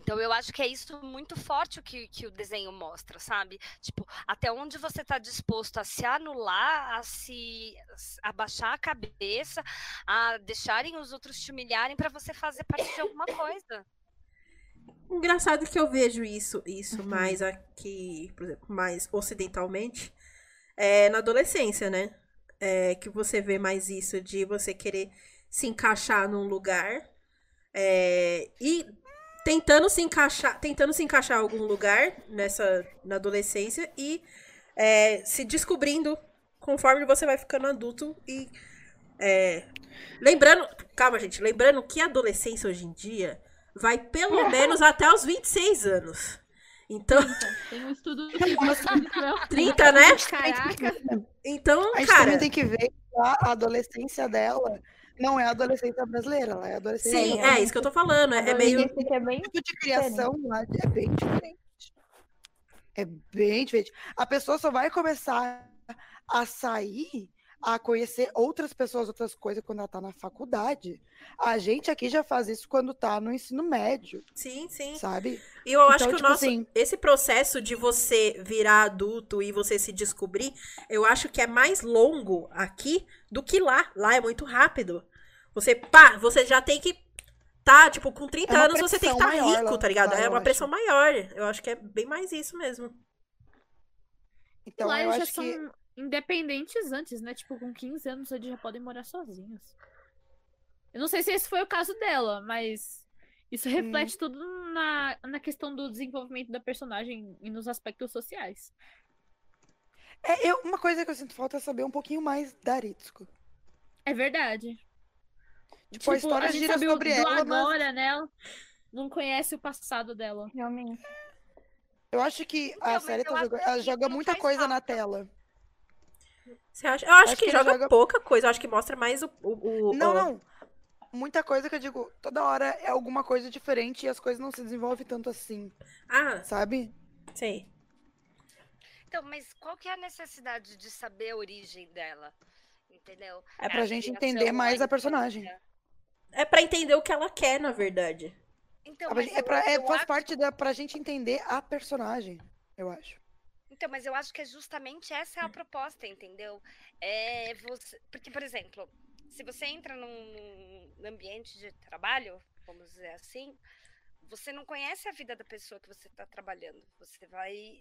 Então eu acho que é isso muito forte o que, que o desenho mostra, sabe? Tipo, até onde você está disposto a se anular, a se a baixar a cabeça, a deixarem os outros te humilharem para você fazer parte de alguma coisa. Engraçado que eu vejo isso, isso mais aqui, por exemplo, mais ocidentalmente, é na adolescência, né? É, que você vê mais isso de você querer se encaixar num lugar é, e tentando se encaixar, tentando se encaixar em algum lugar nessa na adolescência e é, se descobrindo conforme você vai ficando adulto e é, lembrando, calma gente, lembrando que a adolescência hoje em dia vai pelo [laughs] menos até os 26 anos. Então, Tem um estudo que mostra isso, né? 30, né? Caraca. Então, A gente cara, também tem que ver que a adolescência dela não é a adolescência brasileira, ela é a adolescência. sim, é isso que eu tô falando, é, é meio é bem O tipo de criação lá é bem diferente. É bem diferente. A pessoa só vai começar a sair, a conhecer outras pessoas, outras coisas quando ela tá na faculdade. A gente aqui já faz isso quando tá no ensino médio, Sim, sim. sabe? E eu acho Então, que o tipo nosso assim- esse processo de você virar adulto e você se descobrir, eu acho que é mais longo aqui do que lá. Lá é muito rápido. Você, pá, você já tem que tá, tipo, com 30 É anos você tem que estar maior rico, lá- tá ligado? lá, é uma acho. pressão maior. Eu acho que é bem mais isso mesmo. Então lá eu acho são que independentes antes, né? Tipo, com 15 anos eles já podem morar sozinhos. Eu não sei se esse foi o caso dela, mas isso reflete tudo na, na questão do desenvolvimento da personagem e nos aspectos sociais. é eu, uma coisa que eu sinto falta é saber um pouquinho mais da Aritsuko. É verdade. Tipo, a história gente gira sabe o- sobre ela, mas- agora, né? Não conhece o passado dela. realmente. Eu acho que a mas série tá joga não muita coisa na falta. tela. Você acha? Eu acho, Acho que, que joga, joga- pouca coisa. Eu acho que mostra mais o. o, o- Não, o- não. Muita coisa que eu digo, toda hora é alguma coisa diferente e as coisas não se desenvolvem tanto assim, Ah, sabe? sei. Então, mas qual que é a necessidade de saber a origem dela? Entendeu? É pra a gente entender mais a personagem. É pra entender o que ela quer, na verdade. Então, é eu- pra, é, eu faz acho- parte da pra gente entender a personagem, eu acho. Então, mas eu acho que é justamente essa é a proposta, entendeu? É você, porque, por exemplo, se você entra num, num ambiente de trabalho, vamos dizer assim, você não conhece a vida da pessoa que você está trabalhando. Você vai,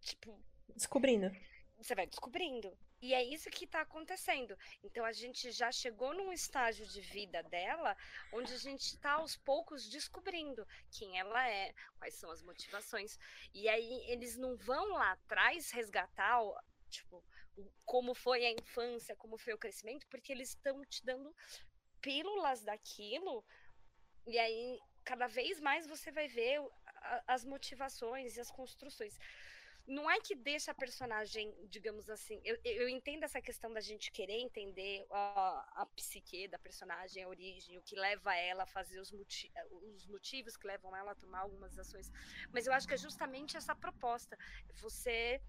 tipo, Descobrindo. você vai descobrindo. E é isso que está acontecendo. Então a gente já chegou num estágio de vida dela onde a gente está aos poucos descobrindo quem ela é, quais são as motivações. E aí eles não vão lá atrás resgatar, tipo, como foi a infância, como foi o crescimento, porque eles estão te dando pílulas daquilo. E aí cada vez mais você vai ver as motivações e as construções não é que deixa a personagem, digamos assim, eu, eu entendo essa questão da gente querer entender a, a psique da personagem, a origem, o que leva ela a fazer os, moti os motivos que levam ela a tomar algumas ações, mas eu acho que é justamente essa proposta, você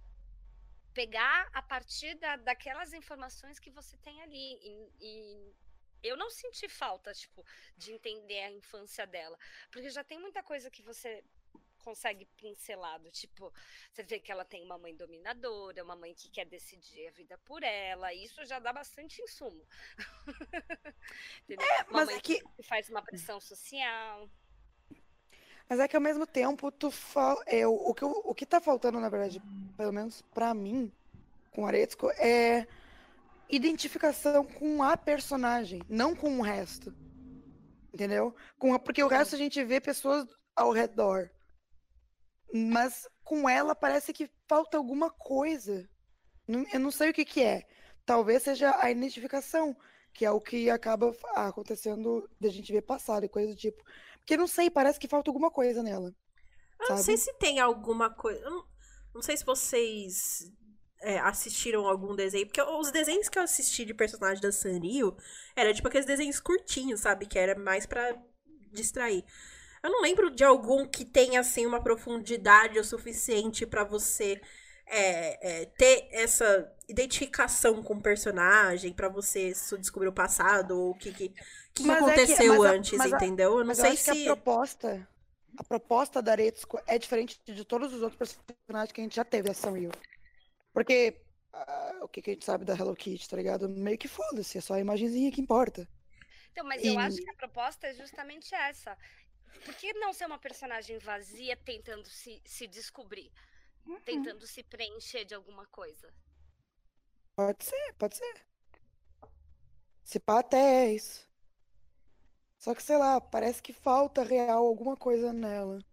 pegar a partir da, daquelas informações que você tem ali e, e eu não senti falta, tipo, de entender a infância dela, porque já tem muita coisa que você consegue pincelado, tipo, você vê que ela tem uma mãe dominadora, uma mãe que quer decidir a vida por ela, isso já dá bastante insumo. [laughs] Entendeu? uma mas é que- que faz uma pressão social. Mas é que ao mesmo tempo, tu fala. É, o, o, que, o, o que tá faltando, na verdade, pelo menos pra mim, com Aretsuko, é identificação com a personagem, não com o resto. Entendeu? Com a- porque o resto a gente vê pessoas ao redor. Mas com ela parece que falta alguma coisa. Eu não sei o que que é. Talvez seja a identificação, que é o que acaba fa- acontecendo da gente ver passado e coisa do tipo. Porque não sei, parece que falta alguma coisa nela. Eu não sei se tem alguma coisa. Eu não, não sei se vocês é, assistiram algum desenho. Porque os desenhos que eu assisti de personagem da Sanrio era tipo aqueles desenhos curtinhos, sabe? Que era mais pra distrair. Eu não lembro de algum que tenha assim uma profundidade o suficiente pra você é, é, ter essa identificação com o personagem, pra você descobrir o passado ou o que, que, que Mas é que- aconteceu mas a- antes, mas a- entendeu? Eu não Mas eu sei que se. a proposta a proposta da Aretsuko é diferente de todos os outros personagens que a gente já teve, a Sanrio. Porque ah, o que, que a gente sabe da Hello Kitty, tá ligado? Meio que foda-se, é só a imagenzinha que importa. Então, mas eu acho E- que a proposta é justamente essa. Por que não ser uma personagem vazia tentando se, se descobrir? Uhum. Tentando se preencher de alguma coisa? Pode ser, pode ser. Se pá, até é isso. Só que, sei lá, parece que falta real alguma coisa nela.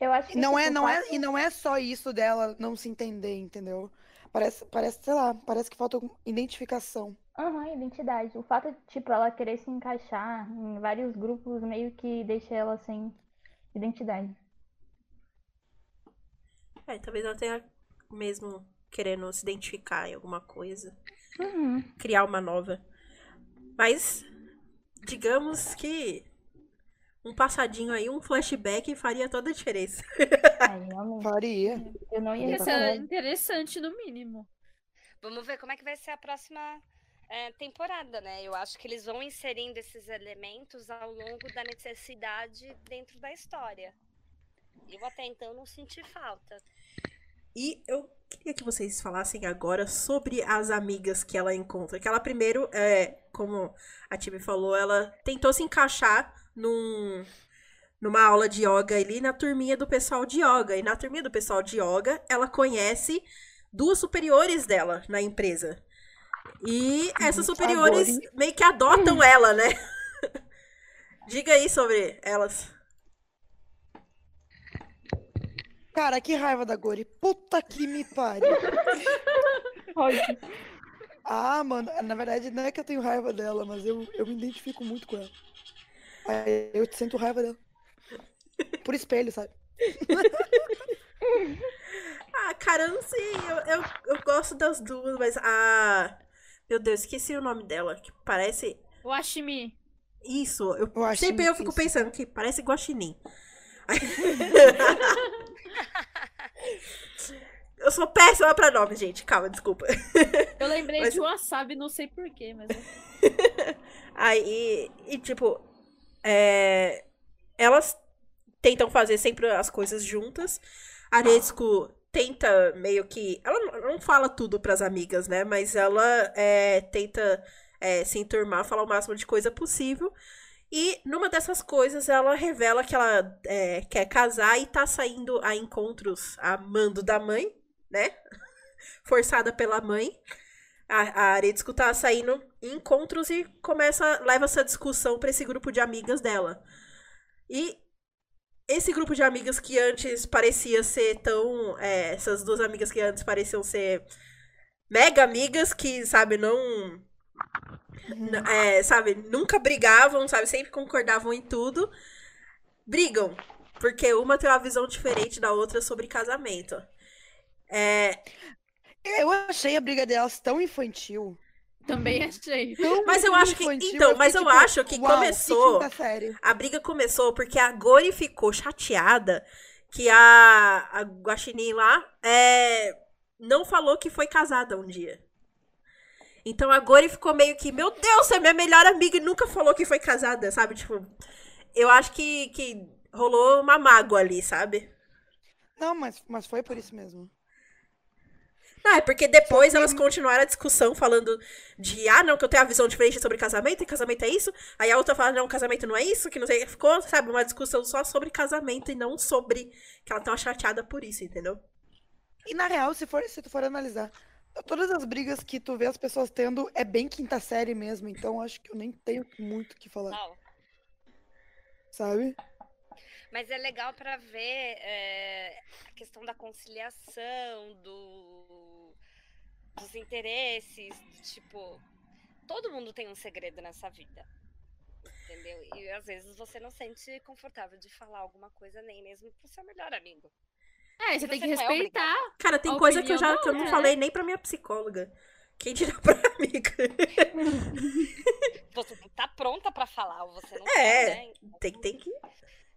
Eu acho E que não é, não é, fato- e não é só isso dela não se entender, entendeu? Parece, parece, sei lá, parece que falta identificação. Aham, identidade. O fato de, tipo, ela querer se encaixar em vários grupos meio que deixa ela sem identidade. É, talvez ela tenha mesmo querendo se identificar em alguma coisa. Uhum. Criar uma nova. Mas, digamos que um passadinho aí, um flashback faria toda a diferença. [laughs] Aí, realmente, Faria. eu não ia é interessante, no mínimo. Vamos ver como é que vai ser a próxima é, temporada, né? Eu acho que eles vão inserindo esses elementos ao longo da necessidade dentro da história. Eu até então não senti falta. E eu queria que vocês falassem agora sobre as amigas que ela encontra. Que ela primeiro, é, como a Tibi falou, ela tentou se encaixar num, numa aula de yoga ali na turminha do pessoal de yoga. E na turminha do pessoal de yoga, ela conhece duas superiores dela na empresa. E essas superiores meio que adotam ela, né? [laughs] Diga aí sobre elas. Cara, que raiva da Gori. Puta que me pariu. [laughs] Ah, mano, na verdade não é que eu tenho raiva dela, mas eu, eu me identifico muito com ela. Aí eu sinto raiva dela. Por espelho, sabe? [laughs] Ah, cara, eu não sei. Eu, eu, eu gosto das duas, mas a. Meu Deus, esqueci o nome dela. Que parece. O Ashimi. Isso. Eu, acho sempre eu fico isso. pensando que parece guaxinim. [laughs] eu sou péssima pra nome, gente. Calma, desculpa. Eu lembrei Mas- de wasabi, não sei porquê, mas. [laughs] Aí, e tipo, é, elas tentam fazer sempre as coisas juntas. A Netsuko tenta meio que. Ela não- fala tudo pras amigas, né? Mas ela é, tenta é, se enturmar, falar o máximo de coisa possível. E numa dessas coisas, ela revela que ela é, quer casar e tá saindo a encontros a mando da mãe, né? [laughs] Forçada pela mãe. A, a Aretsuko tá saindo em encontros e começa, leva essa discussão pra esse grupo de amigas dela. E esse grupo de amigas que antes parecia ser tão. é, essas duas amigas que antes pareciam ser mega amigas que, sabe, não. n- é, sabe, nunca brigavam, sabe, sempre concordavam em tudo. Brigam. Porque uma tem uma visão diferente da outra sobre casamento. É, Eu achei a briga delas tão infantil. Também achei. tão Mas eu acho que- infantil, então, eu mas eu tipo, acho que "Uau, começou- série." A briga começou porque a Gori ficou chateada que a, a Guaxinim lá é, não falou que foi casada um dia. Então a Gori ficou meio que, meu Deus, você é minha melhor amiga e nunca falou que foi casada, sabe? Tipo, eu acho que, que rolou uma mágoa ali, sabe? Não, mas, mas foi por isso mesmo. Não, é porque depois que- elas continuaram a discussão falando de, ah, não, que eu tenho a visão diferente sobre casamento, e casamento é isso. Aí a outra fala, não, casamento não é isso, que não sei. Ficou, sabe, uma discussão só sobre casamento e não sobre que ela tava chateada por isso, entendeu? E na real, se, for, se tu for analisar, todas as brigas que tu vê as pessoas tendo é bem quinta série mesmo, então acho que eu nem tenho muito o que falar, Não. sabe? Mas é legal pra ver é, a questão da conciliação, do, dos interesses, do tipo, todo mundo tem um segredo nessa vida. Entendeu? E às vezes você não sente confortável de falar alguma coisa nem mesmo pro seu melhor amigo. É, você tem que Você é respeitar. Cara, tem A coisa que eu já que eu não outra, falei nem pra minha psicóloga. Quem dirá pra [laughs] amiga? Você não tá pronta pra falar, ou você não É. quer, né? tem, tem que.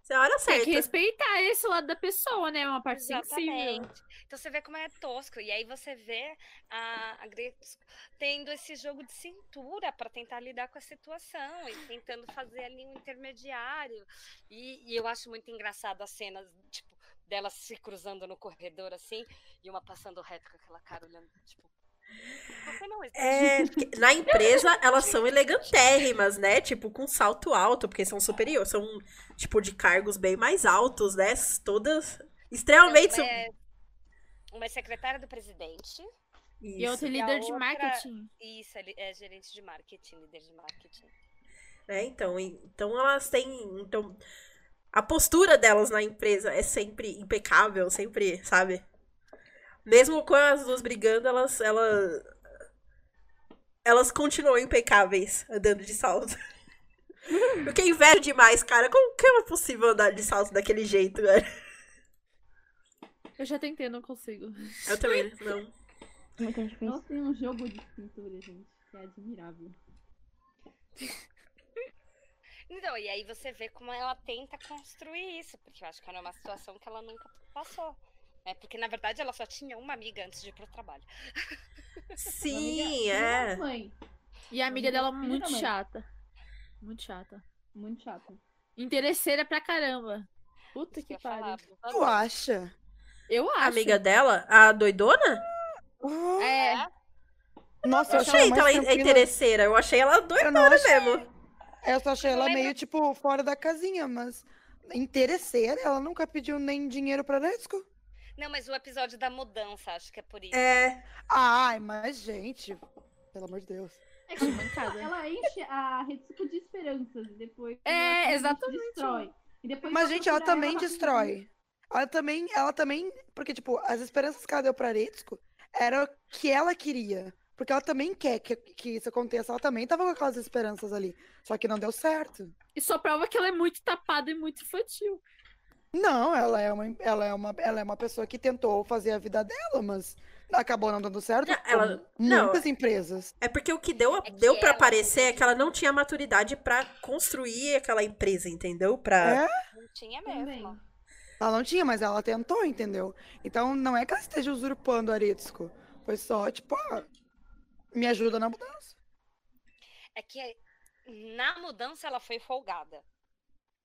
Você é a hora Tem certa. que respeitar esse lado da pessoa, né? É uma parte sensível. Exatamente. Então você vê como é tosco. E aí você vê a, a Gretzko tendo esse jogo de cintura para tentar lidar com a situação e tentando fazer ali um intermediário. E, e eu acho muito engraçado as cenas, tipo, delas se cruzando no corredor assim, e uma passando reto com aquela cara olhando, tipo. É, na empresa elas são elegantérrimas, né? Tipo, com salto alto, porque são superiores, são, tipo, de cargos bem mais altos, né? Todas extremamente. Uma é, uma é secretária do presidente. E Isso, outro E a líder de outra- marketing. Isso, é gerente de marketing, líder de marketing. né? Então, e- então elas têm. Então, a postura delas na empresa é sempre impecável, sempre, sabe? Mesmo com as duas brigando, elas, elas, elas continuam impecáveis andando de salto. [laughs] O que é invejo demais, cara. Como que é possível andar de salto daquele jeito, velho? Eu já tentei, não consigo. Eu também, não. Muito difícil. Elas têm um jogo de cintura, gente, que é admirável. Então, e aí você vê como ela tenta construir isso, porque eu acho que era uma situação que ela nunca passou. Né? Porque, na verdade, ela só tinha uma amiga antes de ir pro trabalho. Sim, é. Mãe, E a amiga dela muito mãe. chata. Muito chata. muito chata. Interesseira pra caramba. Puta Isso que pariu. Tu acha? Eu acho. A amiga dela, a doidona? Ah, É. Nossa, Eu eu achei ela que ela mais é tranquila. interesseira. Eu achei ela doidona achei. mesmo. Eu só achei Eu ela lembro- meio, tipo, fora da casinha, mas interesseira, ela nunca pediu nem dinheiro pra Nesco. Não, mas o episódio da mudança, acho que é por isso. É. Ai, mas, gente, pelo amor de Deus. É que Mancada. ela enche a Retsuko de esperanças e depois É, ela exatamente. destrói. E depois Mas, gente, ela também pra destrói. Ela também, ela também, porque, tipo, as esperanças que ela deu pra Retsuko era o que ela queria. Porque ela também quer que, que isso aconteça. Ela também tava com aquelas esperanças ali. Só que não deu certo. E só prova que ela é muito tapada e muito infantil. Não, ela é uma, ela é uma, ela é uma pessoa que tentou fazer a vida dela, mas acabou não dando certo. Não, ela- como não. muitas empresas. É porque o que deu, que deu para ela- parecer é que ela não tinha maturidade pra construir aquela empresa, entendeu? Pra... É? Não tinha Também. mesmo. Ela não tinha, mas ela tentou, entendeu? Então não é que ela esteja usurpando a Aritsuko. Foi só, tipo, ah, me ajuda na mudança. É que na mudança ela foi folgada.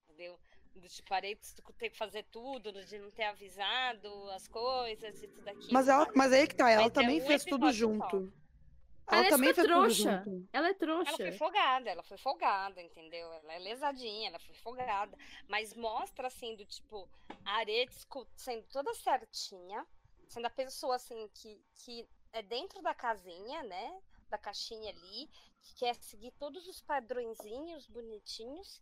Entendeu? Do tipo, a Retsuko ter que fazer tudo, de não ter avisado as coisas e tudo aquilo. Mas, ela, mas aí que tá, ela Mas é também um fez tudo junto. Ela também Aritsuko é fez tudo trouxa. junto. Ela é Ela trouxa. foi folgada, ela foi folgada, entendeu? Ela é lesadinha, ela foi folgada. Mas mostra, assim, do tipo, a Aretsuko sendo toda certinha, sendo a pessoa, assim, que, que é dentro da casinha, né? Da caixinha ali, que quer seguir todos os padrõezinhos bonitinhos.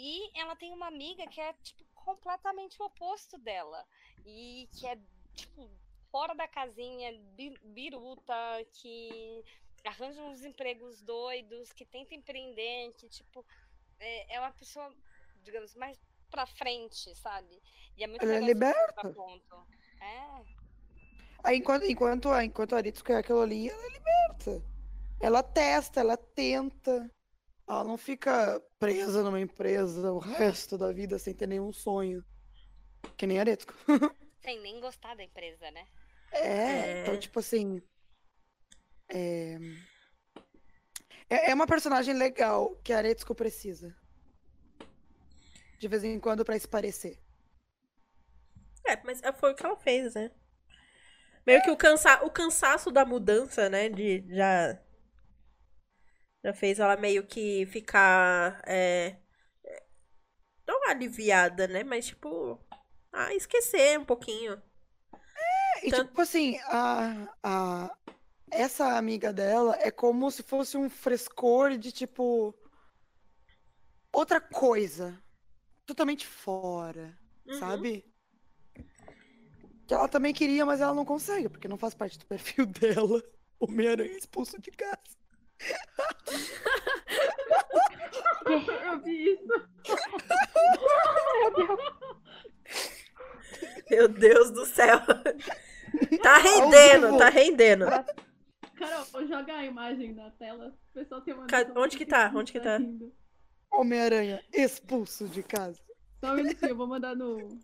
E ela tem uma amiga que é, tipo, completamente o oposto dela. E que é, tipo, fora da casinha, bi- biruta, que arranja uns empregos doidos, que tenta empreender, que, tipo, é, é uma pessoa, digamos, mais pra frente, sabe? E é muito Ela é liberta. É, Aí enquanto, enquanto, a- enquanto a Aritsuko é aquilo ali, ela é liberta. Ela testa, ela tenta. Ela não fica presa numa empresa o resto da vida sem ter nenhum sonho. Que nem a Aritsuko. [laughs] sem nem gostar da empresa, né? É, É. então, tipo assim. É... é é uma personagem legal que a Aretsuko precisa. De vez em quando pra se parecer. É, mas foi o que ela fez, né? Meio que o, cansa... o cansaço da mudança, né? De já. Já fez ela meio que ficar. É... é, Não aliviada, né? Mas tipo. Ah, esquecer um pouquinho. E Tanto- tipo assim, a, a, essa amiga dela é como se fosse um frescor de tipo. Outra coisa. Totalmente fora, Uhum. sabe? Que ela também queria, mas ela não consegue, porque não faz parte do perfil [laughs] dela. Homem-Aranha expulso de casa. Eu vi isso. Meu Deus do céu. Tá rendendo, tá rendendo. Carol, joga a imagem na tela. O pessoal tem uma Ca- noção onde que tá? Onde que tá? Homem-Aranha expulso de casa. Só um minutinho, eu vou mandar no.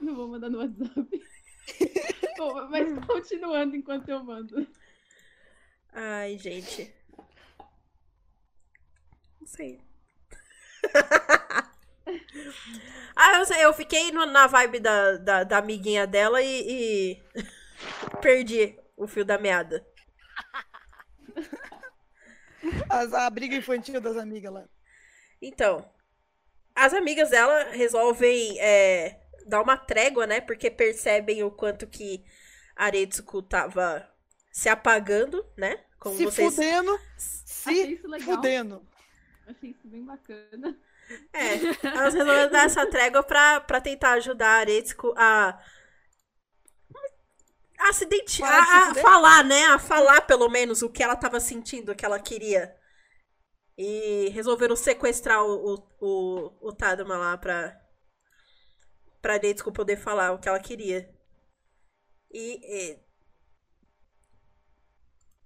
Não vou mandar no WhatsApp. [laughs] Bom, mas continuando enquanto eu mando. Ai, gente. Não sei. [laughs] ah, eu, sei, eu fiquei no- na vibe da, da, da amiguinha dela e, e [laughs] perdi o fio da meada. As- a briga infantil das amigas lá. Então, as amigas dela resolvem é, dar uma trégua, né? Porque percebem o quanto que Aretsuko tava se apagando, né? Como se vocês. fudendo, Achei se isso legal. fudendo. Achei isso bem bacana. É, elas resolveram dar essa trégua pra, pra tentar ajudar a Aretsuko a. A se identificar, a, falar, né? A falar pelo menos o que ela tava sentindo, o que ela queria. E resolveram sequestrar o, o, o, o Tadama lá pra. Pra Aretsuko poder falar o que ela queria. E. e-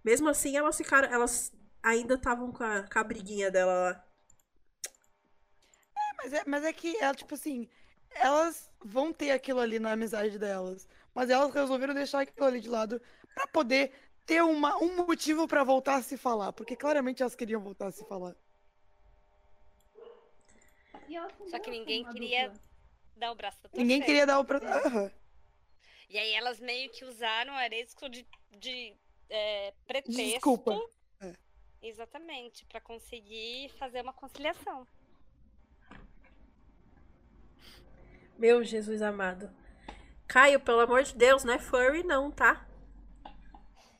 mesmo assim, elas ficaram. Elas ainda estavam com a, com a briguinha dela lá. Mas é, mas é que, ela, tipo assim, elas vão ter aquilo ali na amizade delas. Mas elas resolveram deixar aquilo ali de lado pra poder ter uma, um motivo pra voltar a se falar. Porque claramente elas queriam voltar a se falar. Só que ninguém queria dupla. Dar o braço a Ninguém queria dar o. Pro... Aham. E aí elas meio que usaram a Aresco de, de é, pretexto. Desculpa. É. Exatamente, pra conseguir fazer uma conciliação. Meu Jesus amado. Caio, pelo amor de Deus, não é furry não, tá?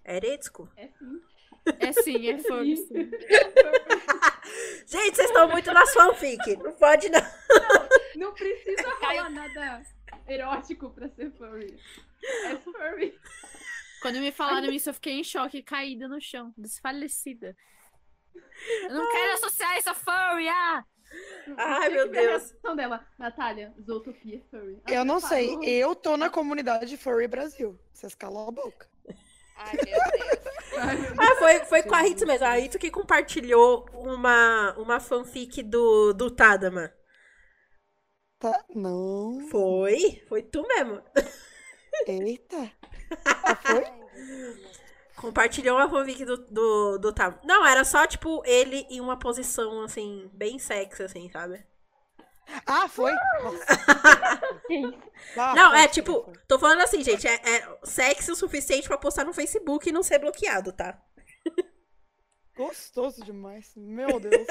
É Eretsuko. É sim. É sim, é furry. Sim. [laughs] Gente, vocês estão muito nas fanfic. Não pode não. Não precisa Caio- falar nada erótico pra ser furry. É furry. Quando me falaram isso, eu fiquei em choque, caída no chão, desfalecida. Eu não quero associar isso a furry, ah! Ai, meu a Deus. reação dela. Natália, Zootopia furry. Eu não sei. Eu tô na comunidade Furry Brasil. Vocês calam a boca. Ai, meu Deus. Ai. [laughs] Ah, foi, foi com a Ritsu mesmo. A Ritsu que compartilhou uma, uma fanfic do, do Tadama. Tá. Não. Foi? Foi tu mesmo. Eita. Ah, foi? Compartilhou uma fanfic do, do, do Tadama. Não, era só, tipo, ele em uma posição, assim, bem sexy, assim, sabe? Ah, foi? [laughs] Não, é tipo, tô falando assim, gente, é, é sexy o suficiente pra postar no Facebook e não ser bloqueado, tá? Gostoso demais. Meu Deus.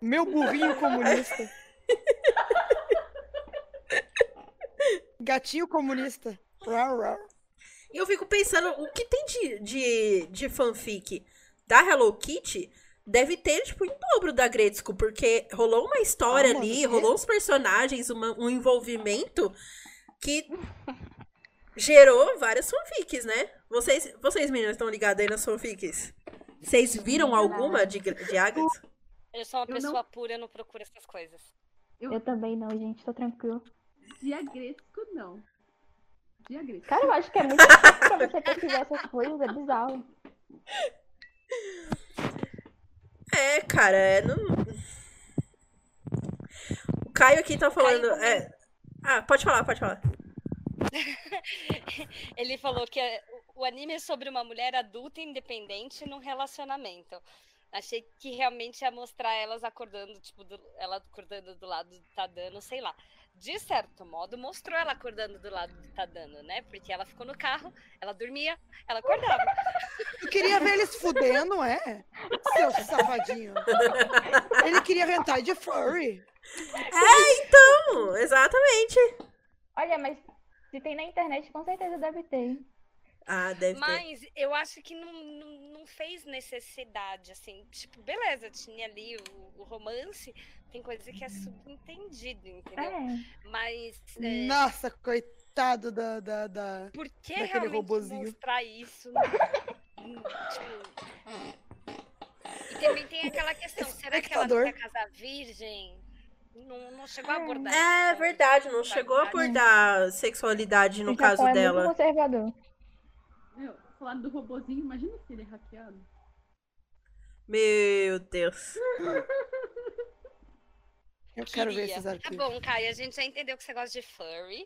Meu burrinho comunista. Gatinho comunista. Rar, rar. E eu fico pensando, o que tem de, de, de fanfic da Hello Kitty deve ter, tipo, em dobro da Gretzko, porque rolou uma história Ah, ali, rolou uns personagens, uma- um envolvimento que gerou várias fanfics, né? Vocês, vocês meninas, estão ligadas aí nas fanfics? Vocês viram alguma de, de Agatha? Eu sou uma Eu pessoa não- pura, eu não procuro essas coisas. Eu também não, gente, tô tranquilo. Diagresco, não. Diagresco. Cara, eu acho que é muito difícil pra você pesquisar essas coisas, é bizarro. É, cara, é. Não... O Caio aqui tá falando. Caio é... Ah, pode falar, pode falar. [laughs] Ele falou que é- o anime é sobre uma mulher adulta e independente num relacionamento. Achei que realmente ia mostrar elas acordando, tipo, do- ela acordando do lado do Tadano, sei lá. De certo modo, mostrou ela acordando do lado do Tadano, né? Porque ela ficou no carro, ela dormia, ela acordava. Eu queria ver eles fudendo, é? Seu safadinho. Ele queria rentar de furry. Então, exatamente. Olha, mas se tem na internet, com certeza deve ter. Ah, deve ter. Mas eu acho que não, não, não fez necessidade, assim. Tipo, beleza, tinha ali o, o romance, tem coisa que é subentendido, entendeu? É. Mas é, Nossa, coitado da. da, da... por que daquele realmente robozinho. mostrar isso? Hum, tipo... E também tem aquela questão, será que ela quer casar virgem? Não, não chegou a abordar É isso. verdade, não chegou a abordar sexualidade no o caso é dela. muito conservador. Meu, falando do robozinho, imagina se ele é hackeado. Meu Deus. Eu quero ver esses Tá arquivos. bom, Caio, a gente já entendeu que você gosta de furry.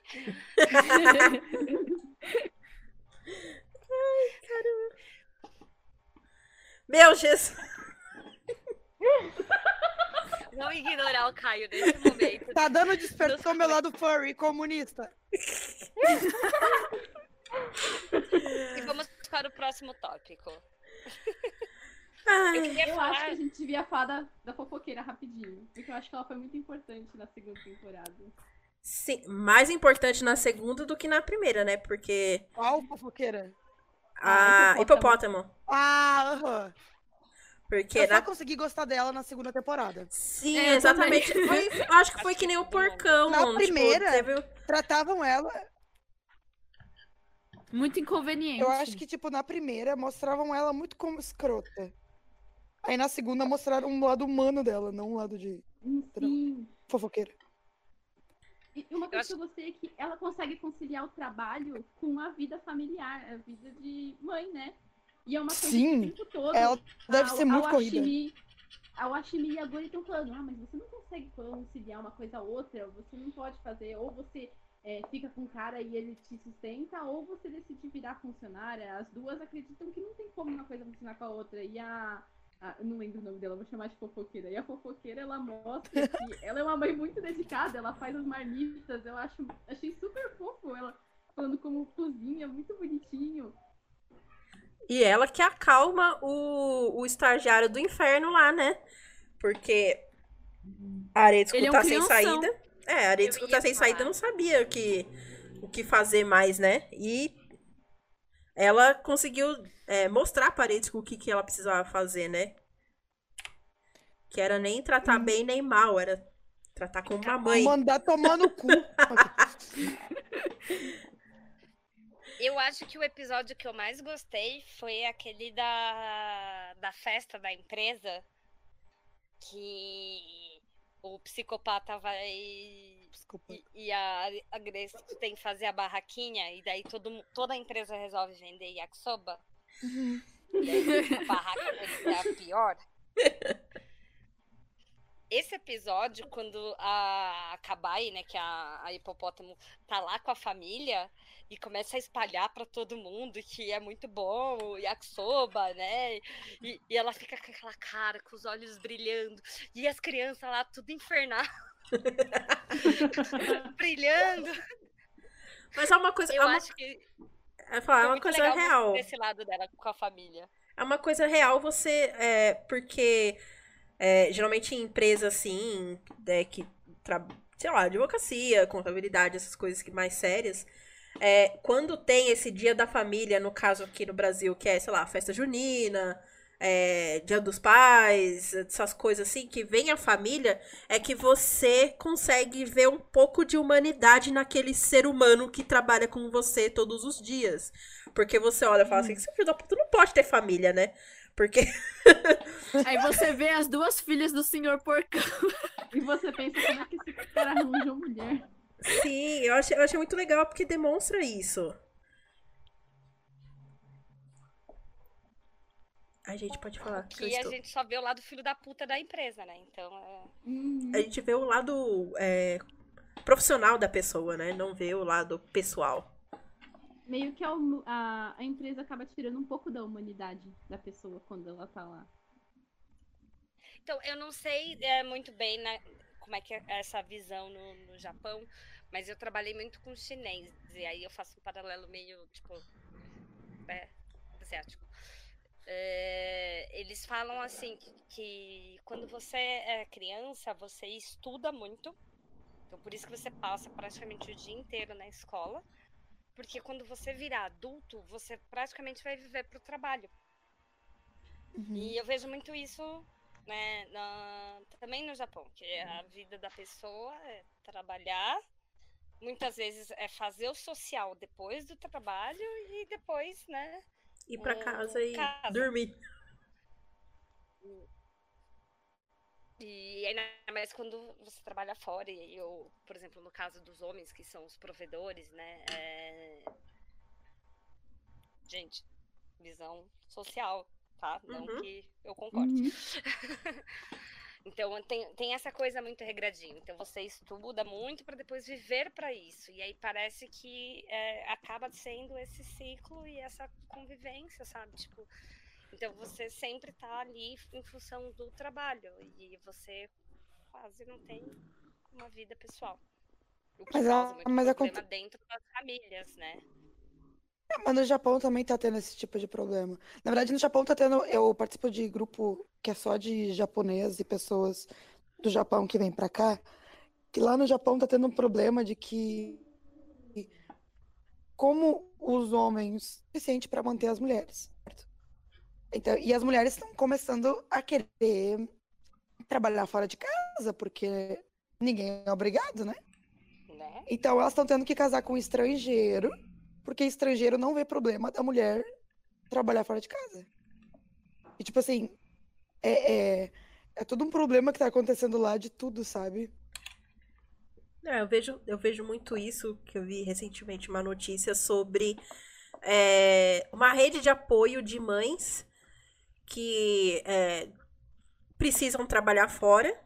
Meu Jesus. Vamos ignorar o Caio nesse momento. Tá dando despertou meu lado furry comunista. [laughs] E vamos para o próximo tópico. Eu Ai, queria Eu falar. acho que a gente devia falar da, da fofoqueira rapidinho. Porque eu acho que ela foi muito importante na segunda temporada. sim, mais importante na segunda do que na primeira, né? Porque Qual fofoqueira? a Ah, hipopótamo. Ah, aham. Porque Eu só na... consegui gostar dela na segunda temporada. Sim, É, eu exatamente. Foi, acho que foi que nem o porcão. Na tipo, primeira, teve- Tratavam ela. Muito inconveniente. Eu acho que, tipo, na primeira mostravam ela muito como escrota. Aí na segunda mostraram um lado humano dela, não um lado de Sim. fofoqueira. E uma coisa acho- que eu gostei é que ela consegue conciliar o trabalho com a vida familiar, a vida de mãe, né? E é uma coisa Sim, que o tempo todo. Ela deve ser a muito corrida. Washimi- A Washimi e a Gori estão falando, ah, mas você não consegue conciliar uma coisa a outra, você não pode fazer, ou você é, fica com o cara e ele te sustenta, ou você decide virar funcionária. As duas acreditam que não tem como uma coisa funcionar com a outra. E a. a- não lembro o nome dela, vou chamar de fofoqueira. E a fofoqueira, ela mostra [laughs] que ela é uma mãe muito dedicada, ela faz as marmitas, eu acho, achei super fofo ela falando como cozinha, muito bonitinho. E ela que acalma o, o estagiário do inferno lá, né? Porque a Aretsuko Ele é um tá sem crianção. saída. É, a Aretsuko Eu tá ia sem falar. saída, não sabia o que, o que fazer mais, né? E ela conseguiu é, mostrar pra Aretsuko o que, que ela precisava fazer, né? Que era nem tratar bem nem mal, era tratar como uma mãe. Mandar tomar no cu. [laughs] Eu acho que o episódio que eu mais gostei foi aquele da, da festa da empresa. Que o psicopata vai. Desculpa. E, e a, a Grace tem que fazer a barraquinha, e daí todo, toda a empresa resolve vender yakisoba. E aí a barraca é a pior. Esse episódio, quando a Kabai, né, que é a, a hipopótamo, tá lá com a família e começa a espalhar pra todo mundo que é muito bom o yakisoba, né? E, e ela fica com aquela cara, com os olhos brilhando. E as crianças lá, tudo infernal. [laughs] brilhando. Mas é uma coisa. Eu é uma, acho que é falar, é uma coisa real. desse lado dela com a família. É uma coisa real você. É, porque é, geralmente em empresa assim, é, que tra... sei lá, advocacia, contabilidade, essas coisas que mais sérias. É, quando tem esse dia da família, no caso aqui no Brasil, que é, sei lá, festa junina, é, dia dos pais, essas coisas assim, que vem a família, é que você consegue ver um pouco de humanidade naquele ser humano que trabalha com você todos os dias. Porque você olha e fala assim, esse filho da puta não pode ter família, né? Porque [laughs] Aí você vê as duas filhas do senhor porcão. E você pensa, como é que esse cara arranjou mulher? Sim, eu achei, eu achei muito legal porque demonstra isso. A gente pode falar. que a gente só vê o lado filho da puta da empresa, né? Então, é... Hum, A gente vê o lado é, profissional da pessoa, né? Não vê o lado pessoal. meio que a, a, a empresa acaba tirando um pouco da humanidade da pessoa quando ela tá lá. Então, eu não sei é, muito bem né, como é que é essa visão no, no Japão, mas eu trabalhei muito com chinês, e aí eu faço um paralelo meio, tipo, é, asiático. É, eles falam assim que, que quando você é criança, você estuda muito, então por isso que você passa praticamente o dia inteiro na escola, porque quando você virar adulto, você praticamente vai viver para o trabalho. E eu vejo muito isso né, na- também no Japão, que a vida da pessoa é trabalhar, muitas vezes é fazer o social depois do trabalho e depois, né? Ir Hum, casa e casa. dormir. E ainda mais quando você trabalha fora, e eu, por exemplo, no caso dos homens, que são os provedores, né? é, Gente, visão social, tá? Não Uhum. que eu concorde. Uhum. [laughs] Então tem, tem essa coisa muito regradinha. Então você estuda muito para depois viver para isso. E aí parece que é, acaba sendo esse ciclo e essa convivência, sabe? Tipo, então você sempre tá ali em função do trabalho e você quase não tem uma vida pessoal. O que Mas a- causa muito mas a problema conta- dentro das famílias, né? É, Mas no Japão também tá tendo esse tipo de problema. Na verdade, no Japão tá tendo. Eu participo de grupo que é só de japonês e pessoas do Japão que vêm pra cá. Que lá no Japão tá tendo um problema de que. Como os homens o suficiente para manter as mulheres. certo? Então, e as mulheres estão começando a querer trabalhar fora de casa, porque ninguém é obrigado, né? né? Então elas estão tendo que casar com um estrangeiro, porque estrangeiro não vê problema da mulher trabalhar fora de casa. E tipo assim, é, é, é todo um problema que tá acontecendo lá de tudo, sabe? Eu vejo, eu vejo muito isso, que eu vi recentemente uma notícia sobre é, uma rede de apoio de mães que é, precisam trabalhar fora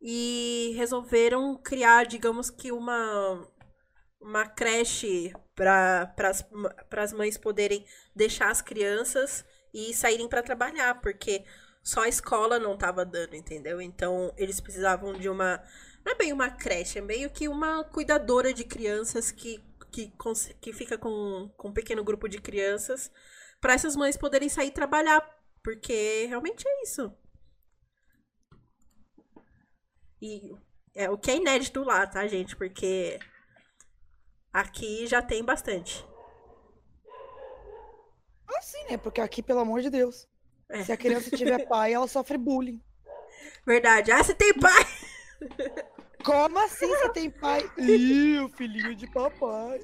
e resolveram criar, digamos que uma, uma creche para as mães poderem deixar as crianças e saírem para trabalhar, porque só a escola não estava dando, entendeu? Então eles precisavam de uma não é bem uma creche, é meio que uma cuidadora de crianças que, que, que fica com, com um pequeno grupo de crianças para essas mães poderem sair trabalhar, porque realmente é isso. E é o que é inédito lá, tá, gente? Porque aqui já tem bastante. Assim, né? Porque aqui, pelo amor de Deus, É. se a criança tiver [laughs] pai, ela sofre bullying. Verdade. Ah, você tem pai! Como assim você tem pai? [laughs] Ih, o filhinho de papai.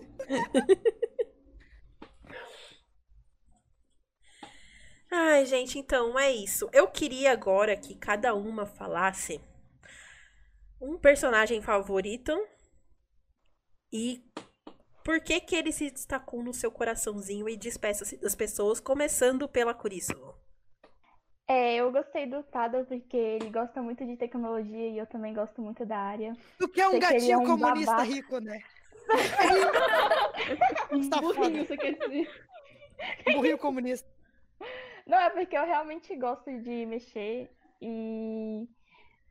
Ai, gente, então é isso. Eu queria agora que cada uma falasse um personagem favorito e por que que ele se destacou no seu coraçãozinho e despeça-se das pessoas, começando pela Curiço. É, eu gostei do Tada porque ele gosta muito de tecnologia e eu também gosto muito da área. Tu quer um Você queria gatinho um comunista babaca. rico, né? Um burrinho, você quer dizer? Um burrinho comunista. Não, é porque eu realmente gosto de mexer e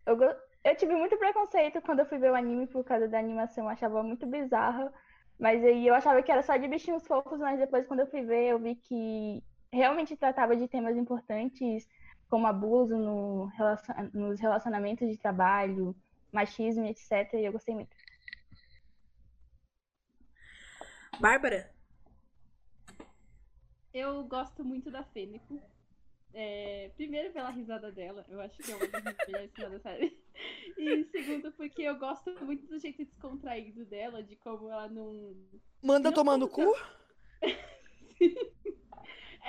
eu, go- eu tive muito preconceito quando eu fui ver o anime por causa da animação, eu achava muito bizarra, mas aí eu achava que era só de bichinhos fofos, mas depois quando eu fui ver eu vi que realmente tratava de temas importantes como abuso no relacion- nos relacionamentos de trabalho, machismo, etc, e eu gostei muito. Bárbara? Eu gosto muito da Fênico. É, primeiro pela risada dela, eu acho que é uma das melhores risadas da série. E segundo porque eu gosto muito do jeito descontraído dela, de como ela não. Manda Não tomar no cu? [laughs]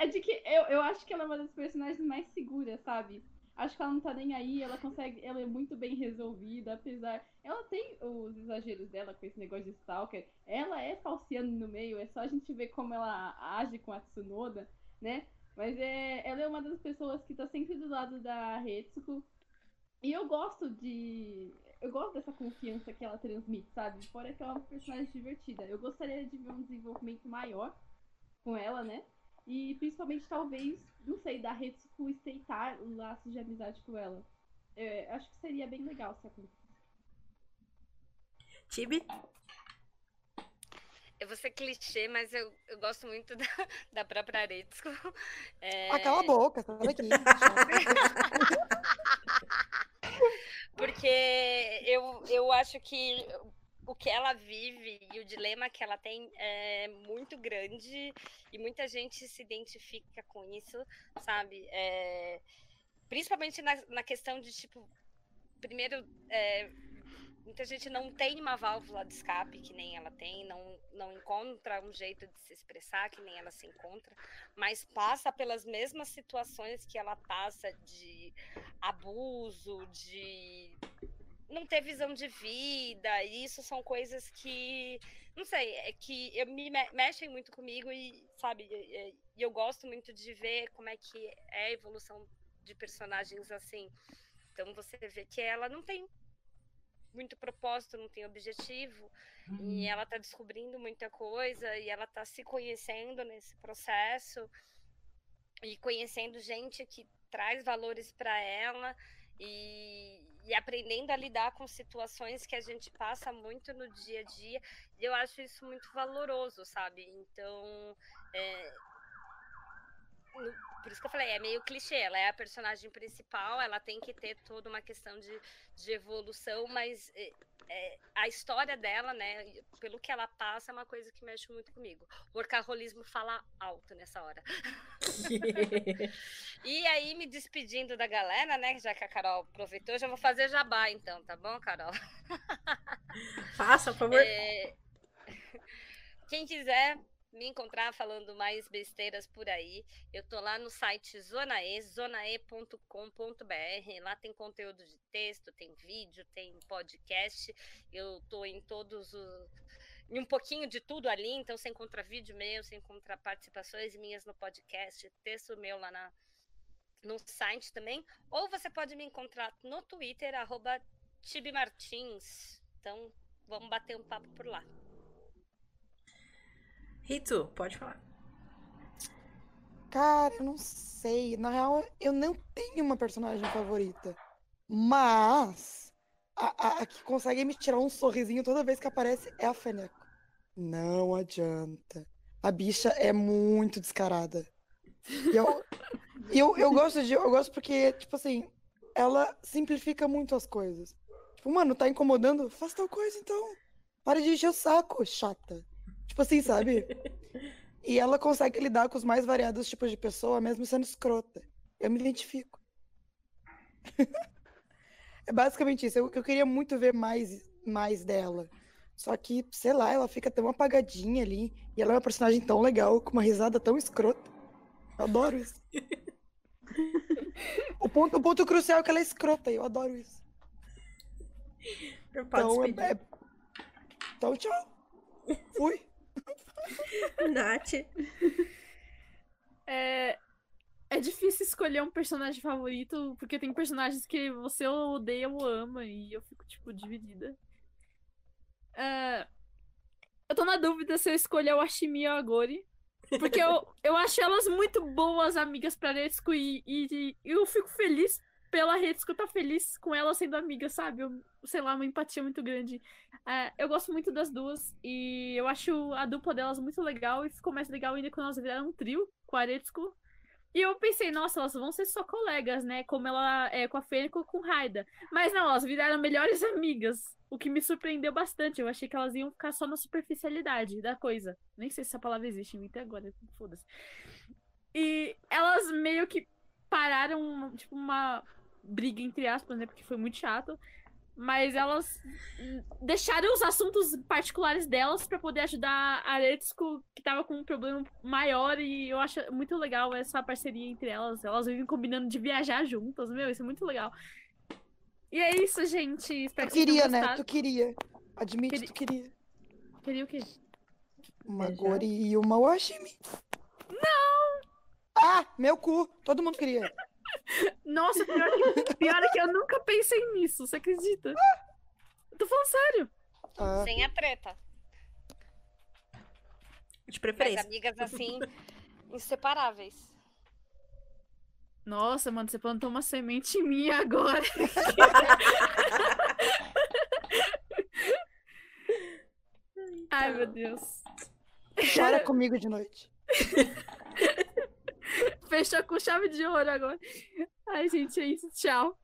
É de que eu, eu acho que ela é uma das personagens mais seguras, sabe? Acho que ela não tá nem aí, ela consegue, ela é muito bem resolvida, apesar. Ela tem os exageros dela com esse negócio de Stalker. Ela é falciane no meio, é só a gente ver como ela age com a Tsunoda, né? Mas é, ela é uma das pessoas que tá sempre do lado da Retsuko. E eu gosto de. Eu gosto dessa confiança que ela transmite, sabe? Fora que ela é uma personagem divertida. Eu gostaria de ver um desenvolvimento maior com ela, né? E principalmente, talvez, não sei, da Retsuko estreitar laços de amizade com ela. É, acho que seria bem legal se acontecesse. Tibi? Eu vou ser clichê, mas eu, eu gosto muito [laughs] da, da própria Aretsuko. É, Ah, cala a boca, sai daqui. [laughs] Porque eu, eu acho que o que ela vive e o dilema que ela tem é muito grande e muita gente se identifica com isso, sabe? É, principalmente na, na questão de, tipo, primeiro, é, muita gente não tem uma válvula de escape que nem ela tem, não, não encontra um jeito de se expressar que nem ela se encontra, mas passa pelas mesmas situações que ela passa de abuso, de não ter visão de vida, e isso são coisas que, não sei, é que eu, me me- mexem muito comigo e, sabe, e eu gosto muito de ver como é que é a evolução de personagens assim. Então você vê que ela não tem muito propósito, não tem objetivo, e ela tá descobrindo muita coisa, e ela tá se conhecendo nesse processo, e conhecendo gente que traz valores para ela, e, e aprendendo a lidar com situações que a gente passa muito no dia a dia, e eu acho isso muito valoroso, sabe? Então, é, no- por isso que eu falei, é meio clichê, ela é a personagem principal, ela tem que ter toda uma questão de, de evolução, mas é, a história dela, né, pelo que ela passa, é uma coisa que mexe muito comigo. O workaholismo fala alto nessa hora. [laughs] E aí, me despedindo da galera, né, já que a Carol aproveitou, já vou fazer jabá então, tá bom, Carol? Faça, por favor. [laughs] É, Quem quiser me encontrar falando mais besteiras por aí, eu tô lá no site Zonae, zonae.com.br. Lá tem conteúdo de texto, tem vídeo, tem podcast. Eu tô em todos os. Em um pouquinho de tudo ali, então você encontra vídeo meu, você encontra participações minhas no podcast, texto meu lá na, no site também. Ou você pode me encontrar no Twitter, arroba Tibimartins. Então, vamos bater um papo por lá. Rito, pode falar. Cara, eu não sei. Na real, eu não tenho uma personagem favorita. Mas a, a- a que consegue me tirar um sorrisinho toda vez que aparece é a Fenneco. Não adianta. A bicha é muito descarada. E eu, eu, eu gosto de. Eu gosto porque, tipo assim, ela simplifica muito as coisas. Tipo, mano, tá incomodando? Faz tal coisa então. Para de encher o saco, chata. Tipo assim, sabe? E ela consegue lidar com os mais variados tipos de pessoa, mesmo sendo escrota. Eu me identifico. [laughs] é basicamente isso. Eu, eu queria muito ver mais, mais dela. Só que, sei lá, ela fica tão apagadinha ali. E ela é uma personagem tão legal, com uma risada tão escrota. Eu adoro isso. o, ponto, o ponto crucial é que ela é escrota, e eu adoro isso. Pode Então, é, é... então tchau. Fui. Nath. É, é difícil escolher um personagem favorito, porque tem personagens que você odeia ou ama, e eu fico, tipo, dividida. É, eu tô na dúvida se eu escolher o Ashimi ou a Gori. Porque eu, eu acho elas muito boas amigas pra Retsuko e, e, e eu fico feliz pela Retsuko tá feliz com ela sendo amiga, sabe? Eu, sei lá, uma empatia muito grande. É, eu gosto muito das duas e eu acho a dupla delas muito legal e ficou mais legal ainda quando elas viraram um trio Retsuko. E eu pensei, nossa, elas vão ser só colegas, né? Como ela é com a Fênix ou com Raida. Mas não, elas viraram melhores amigas. O que me surpreendeu bastante. Eu achei que elas iam ficar só na superficialidade da coisa. Nem sei se essa palavra existe até agora. Foda-se. E elas meio que pararam, tipo, uma briga entre aspas, né? Porque foi muito chato. Mas elas deixaram os assuntos particulares delas pra poder ajudar a Retsuko, que tava com um problema maior. E eu acho muito legal essa parceria entre elas. Elas vivem combinando de viajar juntas. Meu, isso é muito legal. E é isso, gente. Espero Tu que queria, né? Tu queria. Admite, Queria- tu queria. Queria o quê? Uma Beijar? Gori e uma Washimi. Não! Ah, meu cu. Todo mundo queria. Nossa, pior que, pior é que eu nunca pensei nisso, você acredita? Eu tô falando sério. Ah, Sem a treta. De Mas preferência. amigas assim, [laughs] inseparáveis. Nossa, mano, você plantou uma semente em mim agora. [laughs] Ai, meu Deus. chora comigo de noite. [laughs] Fechou com chave de ouro agora. Ai, gente, é isso. Tchau.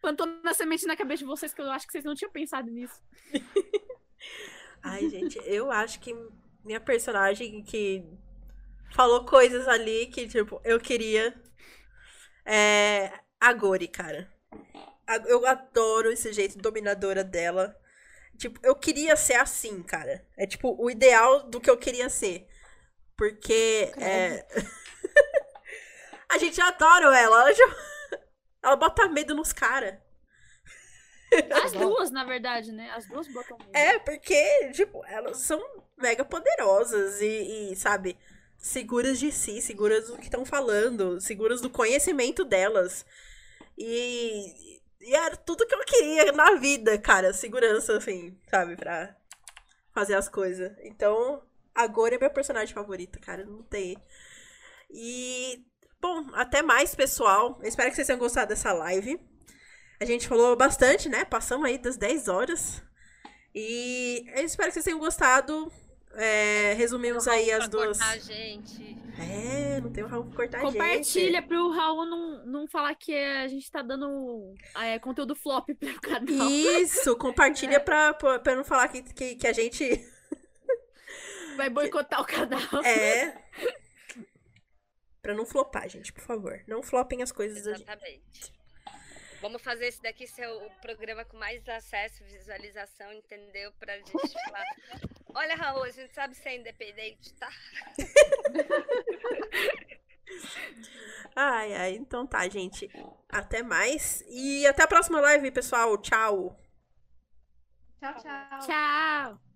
Plantou na semente na cabeça de vocês que eu acho que vocês não tinham pensado nisso. [laughs] Ai, gente, eu acho que minha personagem que falou coisas ali que, tipo, eu queria. É. A Gori, cara. Eu adoro esse jeito dominadora dela. Tipo, eu queria ser assim, cara. É tipo o ideal do que eu queria ser. Porque. É... [laughs] a gente adora ela. Ela, já- [laughs] ela bota medo nos caras. As duas, na verdade, né? As duas botam medo. É, porque, tipo, elas são mega poderosas e, e, sabe, seguras de si, seguras do que estão falando, seguras do conhecimento delas. E E era tudo que eu queria na vida, cara. Segurança, assim, sabe? Pra fazer as coisas. Então, agora é meu personagem favorito, cara. Não tem. E. Bom, até mais, pessoal. Eu espero que vocês tenham gostado dessa live. A gente falou bastante, né? Passamos aí das 10 horas. E eu espero que vocês tenham gostado. É, resumimos aí as duas. cortar gente. É, não tem o Raul pra cortar a gente. Compartilha pro Raul não, não falar que a gente tá dando é, conteúdo flop pro [laughs] canal. Isso, compartilha pra, pra, pra não falar que, que, que a gente Vai boicotar o canal. é. [laughs] Pra não flopar, gente, por favor. Não flopem as coisas da gente. Exatamente. Vamos fazer esse daqui ser o programa com mais acesso, visualização, entendeu? Pra gente falar. [laughs] Olha, Raul, a gente sabe ser independente, tá? Ai, ai, então tá, gente. Até mais. E até a próxima live, pessoal. Tchau. Tchau, tchau. Tchau.